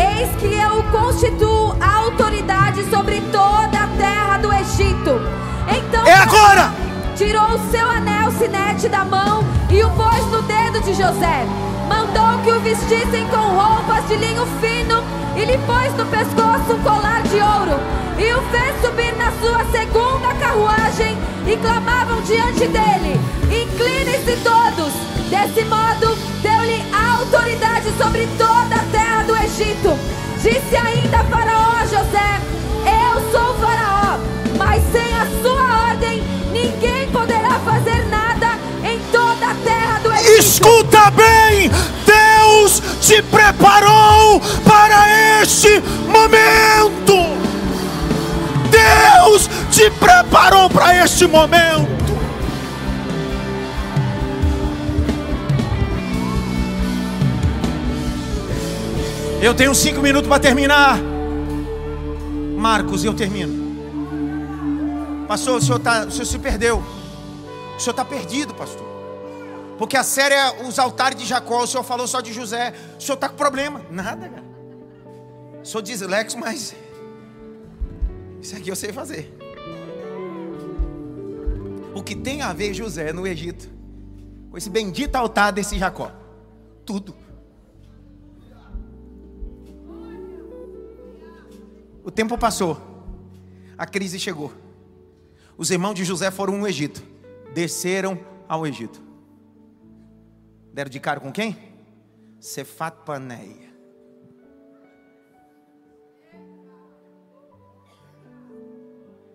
Eis que eu constituo autoridade sobre toda a terra do Egito. Então É agora! tirou o seu anel sinete da mão e o pôs no dedo de José. Mandou que o vestissem com roupas de linho fino e lhe pôs no pescoço um colar de ouro. E o fez subir na sua segunda carruagem e clamavam diante dele: Inclinem-se todos. Desse modo, deu-lhe autoridade sobre toda a terra do Egito. Disse ainda Faraó a José: Eu sou Faraó, mas sem a sua ordem, ninguém poderá fazer nada em toda a terra do Egito. Escuta bem, Deus te preparou para este momento. Deus te preparou para este momento. Eu tenho cinco minutos para terminar. Marcos, eu termino. Pastor, o senhor, tá, o senhor se perdeu. O senhor está perdido, pastor. Porque a série é os altares de Jacó. O senhor falou só de José. O senhor está com problema. Nada, cara. Sou dislexo, mas isso aqui eu sei fazer. O que tem a ver José no Egito? Com esse bendito altar desse Jacó? Tudo. O tempo passou. A crise chegou. Os irmãos de José foram no Egito. Desceram ao Egito. Deram de cara com quem? Cefat Paneia.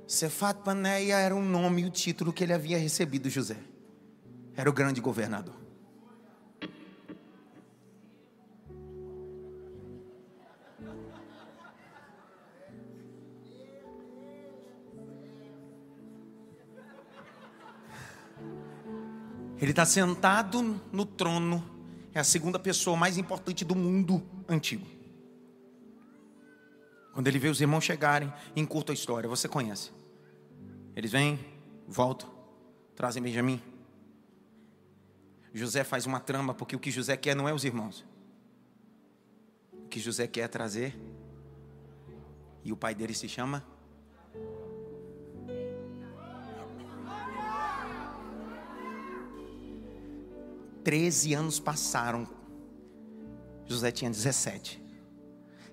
Cefat Paneia era o nome e o título que ele havia recebido José. Era o grande governador. Ele está sentado no trono, é a segunda pessoa mais importante do mundo antigo. Quando ele vê os irmãos chegarem, encurta a história, você conhece. Eles vêm, voltam, trazem Benjamim. José faz uma trama, porque o que José quer não é os irmãos. O que José quer é trazer. E o pai dele se chama Treze anos passaram. José tinha 17.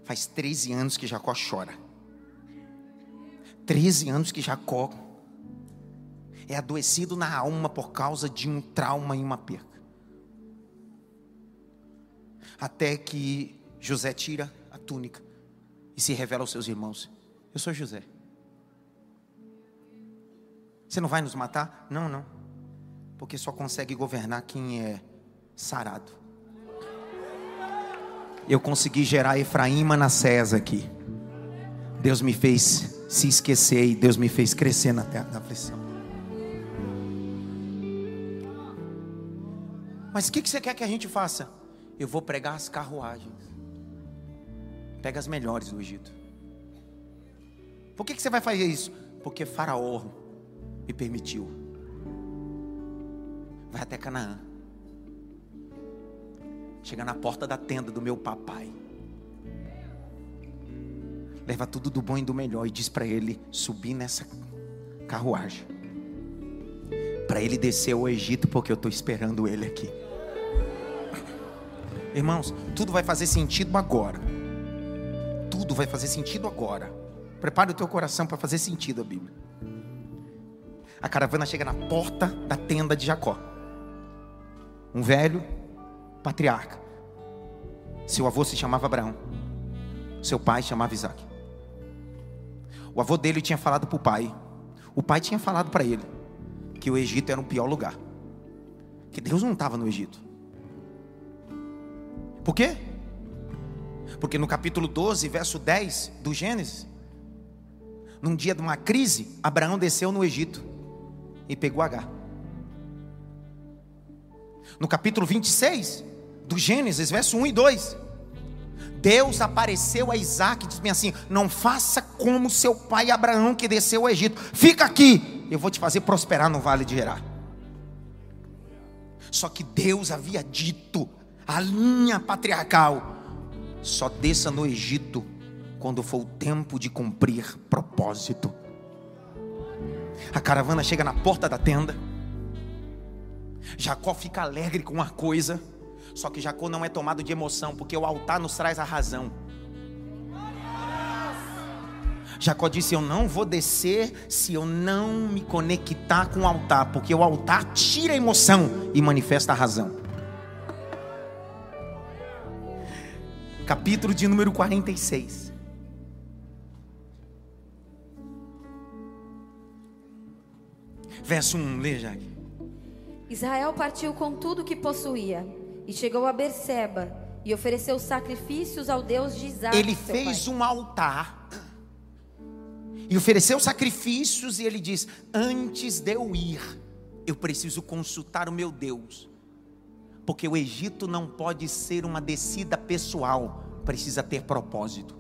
Faz 13 anos que Jacó chora. 13 anos que Jacó é adoecido na alma por causa de um trauma e uma perca. Até que José tira a túnica e se revela aos seus irmãos: Eu sou José. Você não vai nos matar? Não, não. Porque só consegue governar quem é sarado. Eu consegui gerar Efraim Manassés aqui. Deus me fez se esquecer e Deus me fez crescer na terra da aflição. Mas o que, que você quer que a gente faça? Eu vou pregar as carruagens. Pega as melhores do Egito. Por que, que você vai fazer isso? Porque Faraó me permitiu. Vai até Canaã. Chega na porta da tenda do meu papai. Leva tudo do bom e do melhor e diz para ele subir nessa carruagem. Para ele descer ao Egito, porque eu estou esperando ele aqui. Irmãos, tudo vai fazer sentido agora. Tudo vai fazer sentido agora. Prepare o teu coração para fazer sentido a Bíblia. A caravana chega na porta da tenda de Jacó. Um velho patriarca. Seu avô se chamava Abraão. Seu pai chamava Isaac. O avô dele tinha falado para o pai. O pai tinha falado para ele que o Egito era o pior lugar. Que Deus não estava no Egito. Por quê? Porque no capítulo 12, verso 10 do Gênesis, num dia de uma crise, Abraão desceu no Egito e pegou H. No capítulo 26 do Gênesis, verso 1 e 2, Deus apareceu a Isaac e disse assim: Não faça como seu pai Abraão que desceu ao Egito, fica aqui, eu vou te fazer prosperar no vale de Gerar. Só que Deus havia dito, a linha patriarcal, só desça no Egito quando for o tempo de cumprir propósito. A caravana chega na porta da tenda. Jacó fica alegre com uma coisa, só que Jacó não é tomado de emoção, porque o altar nos traz a razão. Jacó disse: Eu não vou descer se eu não me conectar com o altar, porque o altar tira a emoção e manifesta a razão. Capítulo de número 46. Verso 1, lê, Jaque. Israel partiu com tudo que possuía e chegou a Berseba e ofereceu sacrifícios ao Deus de Isaac. Ele fez pai. um altar e ofereceu sacrifícios, e ele diz: Antes de eu ir, eu preciso consultar o meu Deus, porque o Egito não pode ser uma descida pessoal, precisa ter propósito.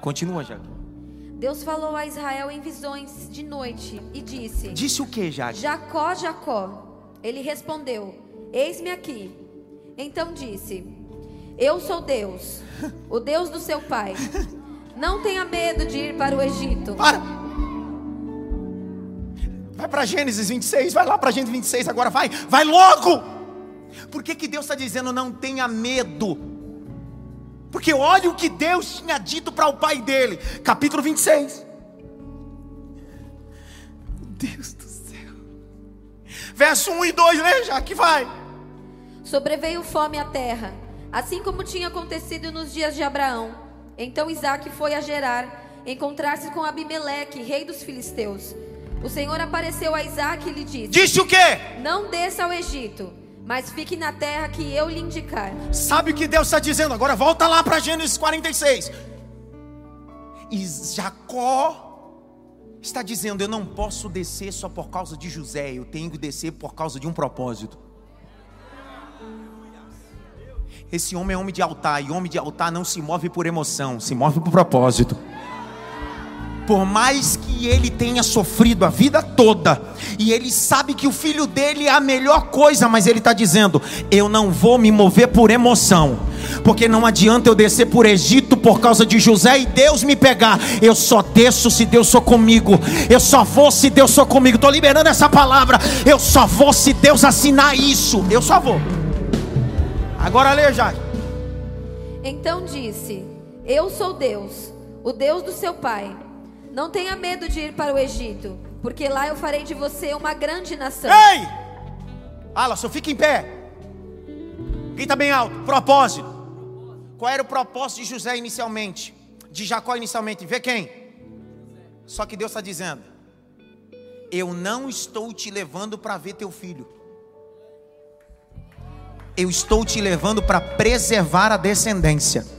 Continua, Jaque. Deus falou a Israel em visões de noite e disse: Disse o que, Jaque? Jacó, Jacó. Ele respondeu: Eis-me aqui. Então disse: Eu sou Deus, o Deus do seu pai. Não tenha medo de ir para o Egito. Para! Vai para Gênesis 26, vai lá para Gênesis 26 agora, vai, vai logo! Por que, que Deus está dizendo não tenha medo? Porque olha o que Deus tinha dito para o pai dele, capítulo 26. Deus do céu. Verso 1 e 2, lê já que vai. Sobreveio fome à terra, assim como tinha acontecido nos dias de Abraão. Então Isaac foi a Gerar, encontrar-se com Abimeleque, rei dos filisteus. O Senhor apareceu a Isaac e lhe disse: Disse o quê? Não desça ao Egito, mas fique na terra que eu lhe indicar. Sabe o que Deus está dizendo? Agora volta lá para Gênesis 46. E Jacó está dizendo: Eu não posso descer só por causa de José, eu tenho que descer por causa de um propósito. Esse homem é homem de altar, e homem de altar não se move por emoção, se move por propósito. Por mais que ele tenha sofrido a vida toda, e ele sabe que o filho dele é a melhor coisa, mas ele está dizendo: Eu não vou me mover por emoção, porque não adianta eu descer por Egito por causa de José e Deus me pegar. Eu só desço se Deus for comigo, eu só vou se Deus for comigo. Estou liberando essa palavra. Eu só vou se Deus assinar isso, eu só vou. Agora lê, Jair. Então disse: Eu sou Deus, o Deus do seu pai. Não tenha medo de ir para o Egito, porque lá eu farei de você uma grande nação. Ei! Alisson, fica em pé. Grita bem alto. Propósito. Qual era o propósito de José inicialmente? De Jacó inicialmente? Vê quem? Só que Deus está dizendo: Eu não estou te levando para ver teu filho. Eu estou te levando para preservar a descendência.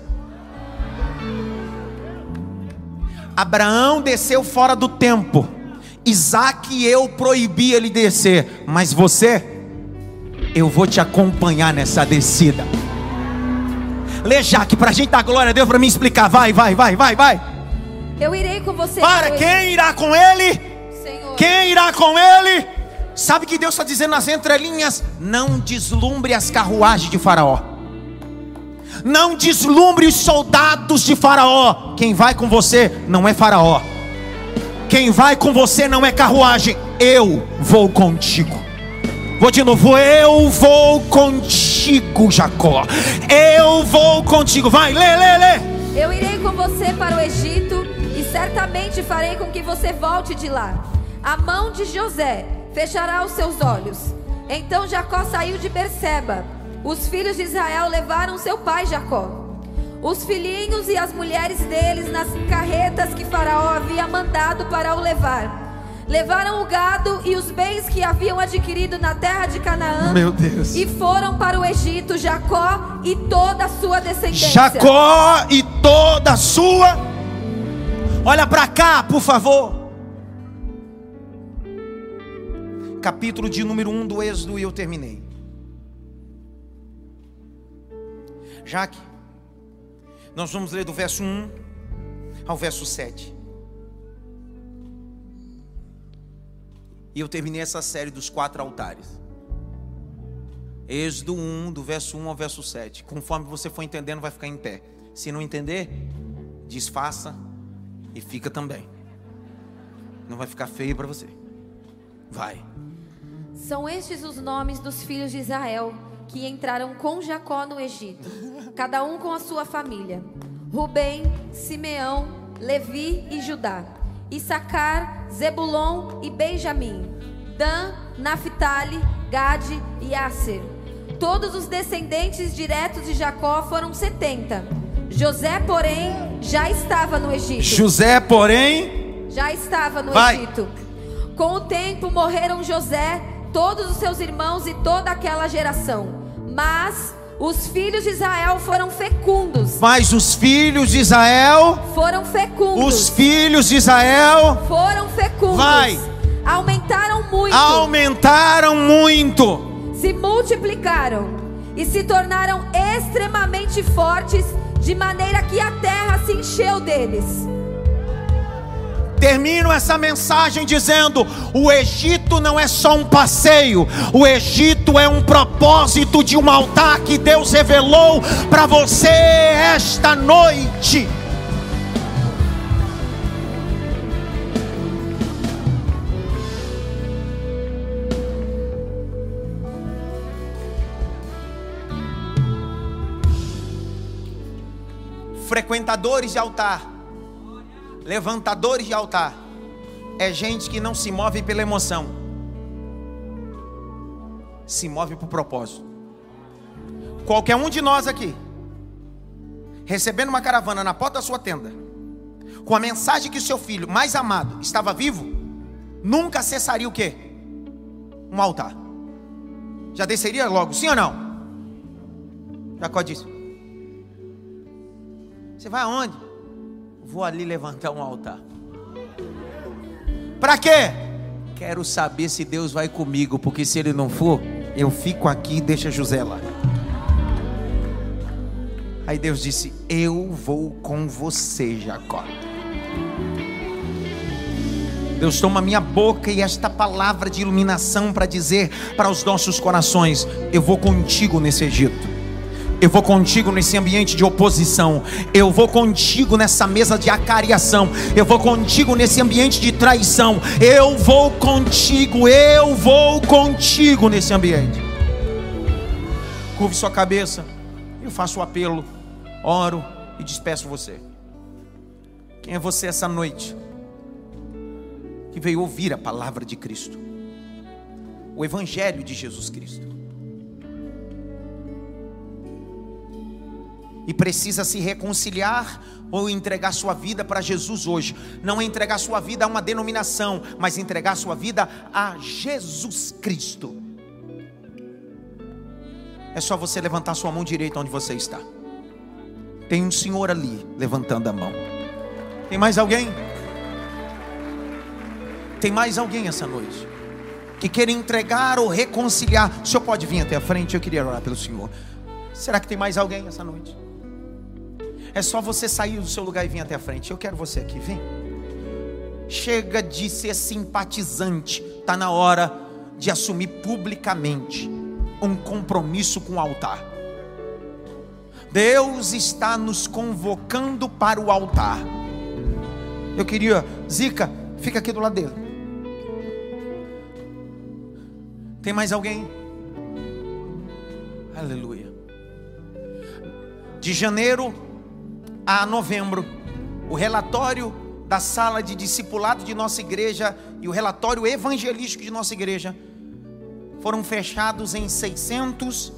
Abraão desceu fora do tempo. Isaac eu proibi ele descer, mas você, eu vou te acompanhar nessa descida. Lê Jaque, para a gente dar glória a Deus, para mim explicar. Vai, vai, vai, vai, vai. Eu irei com você. Para, quem irá com ele? Senhor. Quem irá com ele? Sabe o que Deus está dizendo nas entrelinhas? Não deslumbre as carruagens de Faraó. Não deslumbre os soldados de Faraó. Quem vai com você não é Faraó. Quem vai com você não é carruagem. Eu vou contigo. Vou de novo. Eu vou contigo, Jacó. Eu vou contigo. Vai, lê, lê, lê. Eu irei com você para o Egito e certamente farei com que você volte de lá. A mão de José fechará os seus olhos. Então Jacó saiu de Berseba. Os filhos de Israel levaram seu pai Jacó. os filhinhos e as mulheres deles nas carretas que Faraó havia mandado para o levar. Levaram o gado e os bens que haviam adquirido na terra de Canaã. Meu Deus. E foram para o Egito Jacó e toda a sua descendência. Jacó e toda a sua. Olha para cá, por favor. Capítulo de número 1 do Êxodo e eu terminei. Jaque, nós vamos ler do verso 1 ao verso 7. E eu terminei essa série dos quatro altares. Êxodo 1, do verso 1 ao verso 7. Conforme você for entendendo, vai ficar em pé. Se não entender, desfaça e fica também. Não vai ficar feio para você. Vai. São estes os nomes dos filhos de Israel que entraram com Jacó no Egito, cada um com a sua família: Rubem, Simeão, Levi e Judá. Issacar, Zebulon e Benjamim, Dan, Naphtali, Gade e Aser. Todos os descendentes diretos de Jacó foram setenta. José, porém, já estava no Egito. José, porém, já estava no Vai. Egito. Com o tempo morreram José, todos os seus irmãos e toda aquela geração. Mas os filhos de Israel foram fecundos. mas os filhos de Israel, Foram fecundos. os filhos de Israel Foram fecundos. Vai. Aumentaram muito. aumentaram muito. se multiplicaram e se tornaram extremamente fortes, de maneira que a terra se encheu deles. Termino essa mensagem dizendo: o Egito não é só um passeio, o Egito é um propósito de um altar que Deus revelou para você esta noite. Frequentadores de altar levantadores de altar é gente que não se move pela emoção, se move por propósito. Qualquer um de nós aqui, recebendo uma caravana na porta da sua tenda, com a mensagem que o seu filho mais amado estava vivo, nunca acessaria o que? Um altar. Já desceria logo, sim ou não? Jacó disse: Você vai aonde? Vou ali levantar um altar. Para quê? Quero saber se Deus vai comigo, porque se ele não for, eu fico aqui e deixa José lá. Aí Deus disse: Eu vou com você, Jacó. Deus toma minha boca e esta palavra de iluminação para dizer para os nossos corações: Eu vou contigo nesse Egito. Eu vou contigo nesse ambiente de oposição. Eu vou contigo nessa mesa de acariação. Eu vou contigo nesse ambiente de traição. Eu vou contigo. Eu vou contigo nesse ambiente. Curve sua cabeça. Eu faço o apelo. Oro e despeço você. Quem é você essa noite? Que veio ouvir a palavra de Cristo. O Evangelho de Jesus Cristo. E precisa se reconciliar ou entregar sua vida para Jesus hoje. Não é entregar sua vida a uma denominação, mas entregar sua vida a Jesus Cristo. É só você levantar sua mão direita onde você está. Tem um senhor ali levantando a mão. Tem mais alguém? Tem mais alguém essa noite que queira entregar ou reconciliar? O senhor pode vir até a frente? Eu queria orar pelo senhor. Será que tem mais alguém essa noite? É só você sair do seu lugar e vir até a frente. Eu quero você aqui, vem. Chega de ser simpatizante. Está na hora de assumir publicamente um compromisso com o altar. Deus está nos convocando para o altar. Eu queria, Zica, fica aqui do lado dele. Tem mais alguém? Aleluia. De janeiro a novembro, o relatório da sala de discipulado de nossa igreja e o relatório evangelístico de nossa igreja foram fechados em 600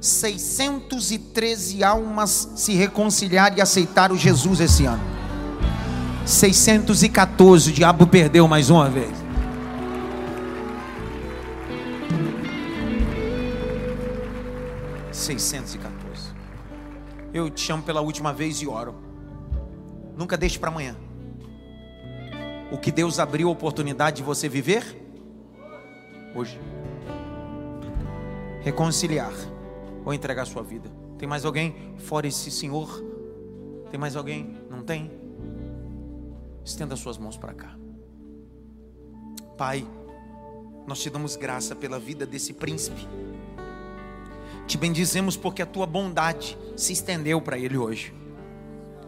613 almas se reconciliar e aceitar o Jesus esse ano. 614, o diabo perdeu mais uma vez. Seiscentos Eu te chamo pela última vez e oro. Nunca deixe para amanhã. O que Deus abriu a oportunidade de você viver hoje. Reconciliar ou entregar sua vida. Tem mais alguém fora esse Senhor? Tem mais alguém? Não tem? Estenda suas mãos para cá. Pai, nós te damos graça pela vida desse príncipe. Te bendizemos porque a tua bondade se estendeu para ele hoje.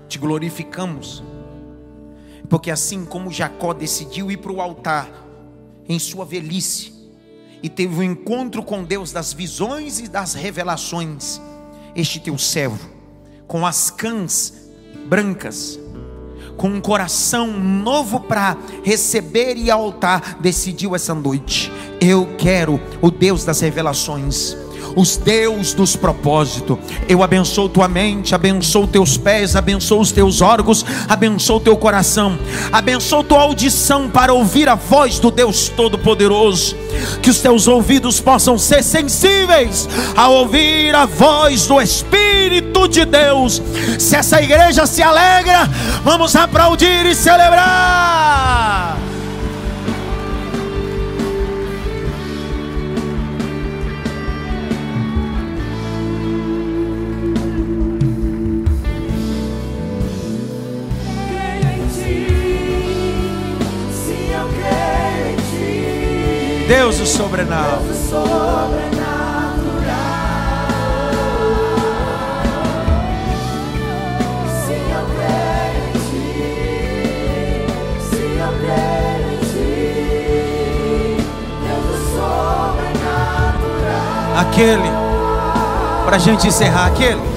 Te glorificamos, porque assim como Jacó decidiu ir para o altar em sua velhice, e teve um encontro com Deus das visões e das revelações. Este teu servo, com as cãs brancas, com um coração novo para receber e altar, decidiu essa noite: eu quero o Deus das revelações os Deus dos propósitos. Eu abençoo tua mente, abençoo teus pés, abençoo os teus órgãos, abençoo teu coração, abençoo tua audição para ouvir a voz do Deus Todo-Poderoso. Que os teus ouvidos possam ser sensíveis a ouvir a voz do Espírito de Deus. Se essa igreja se alegra, vamos aplaudir e celebrar. Deus o sobrenatural. Aquele, para a gente encerrar, aquele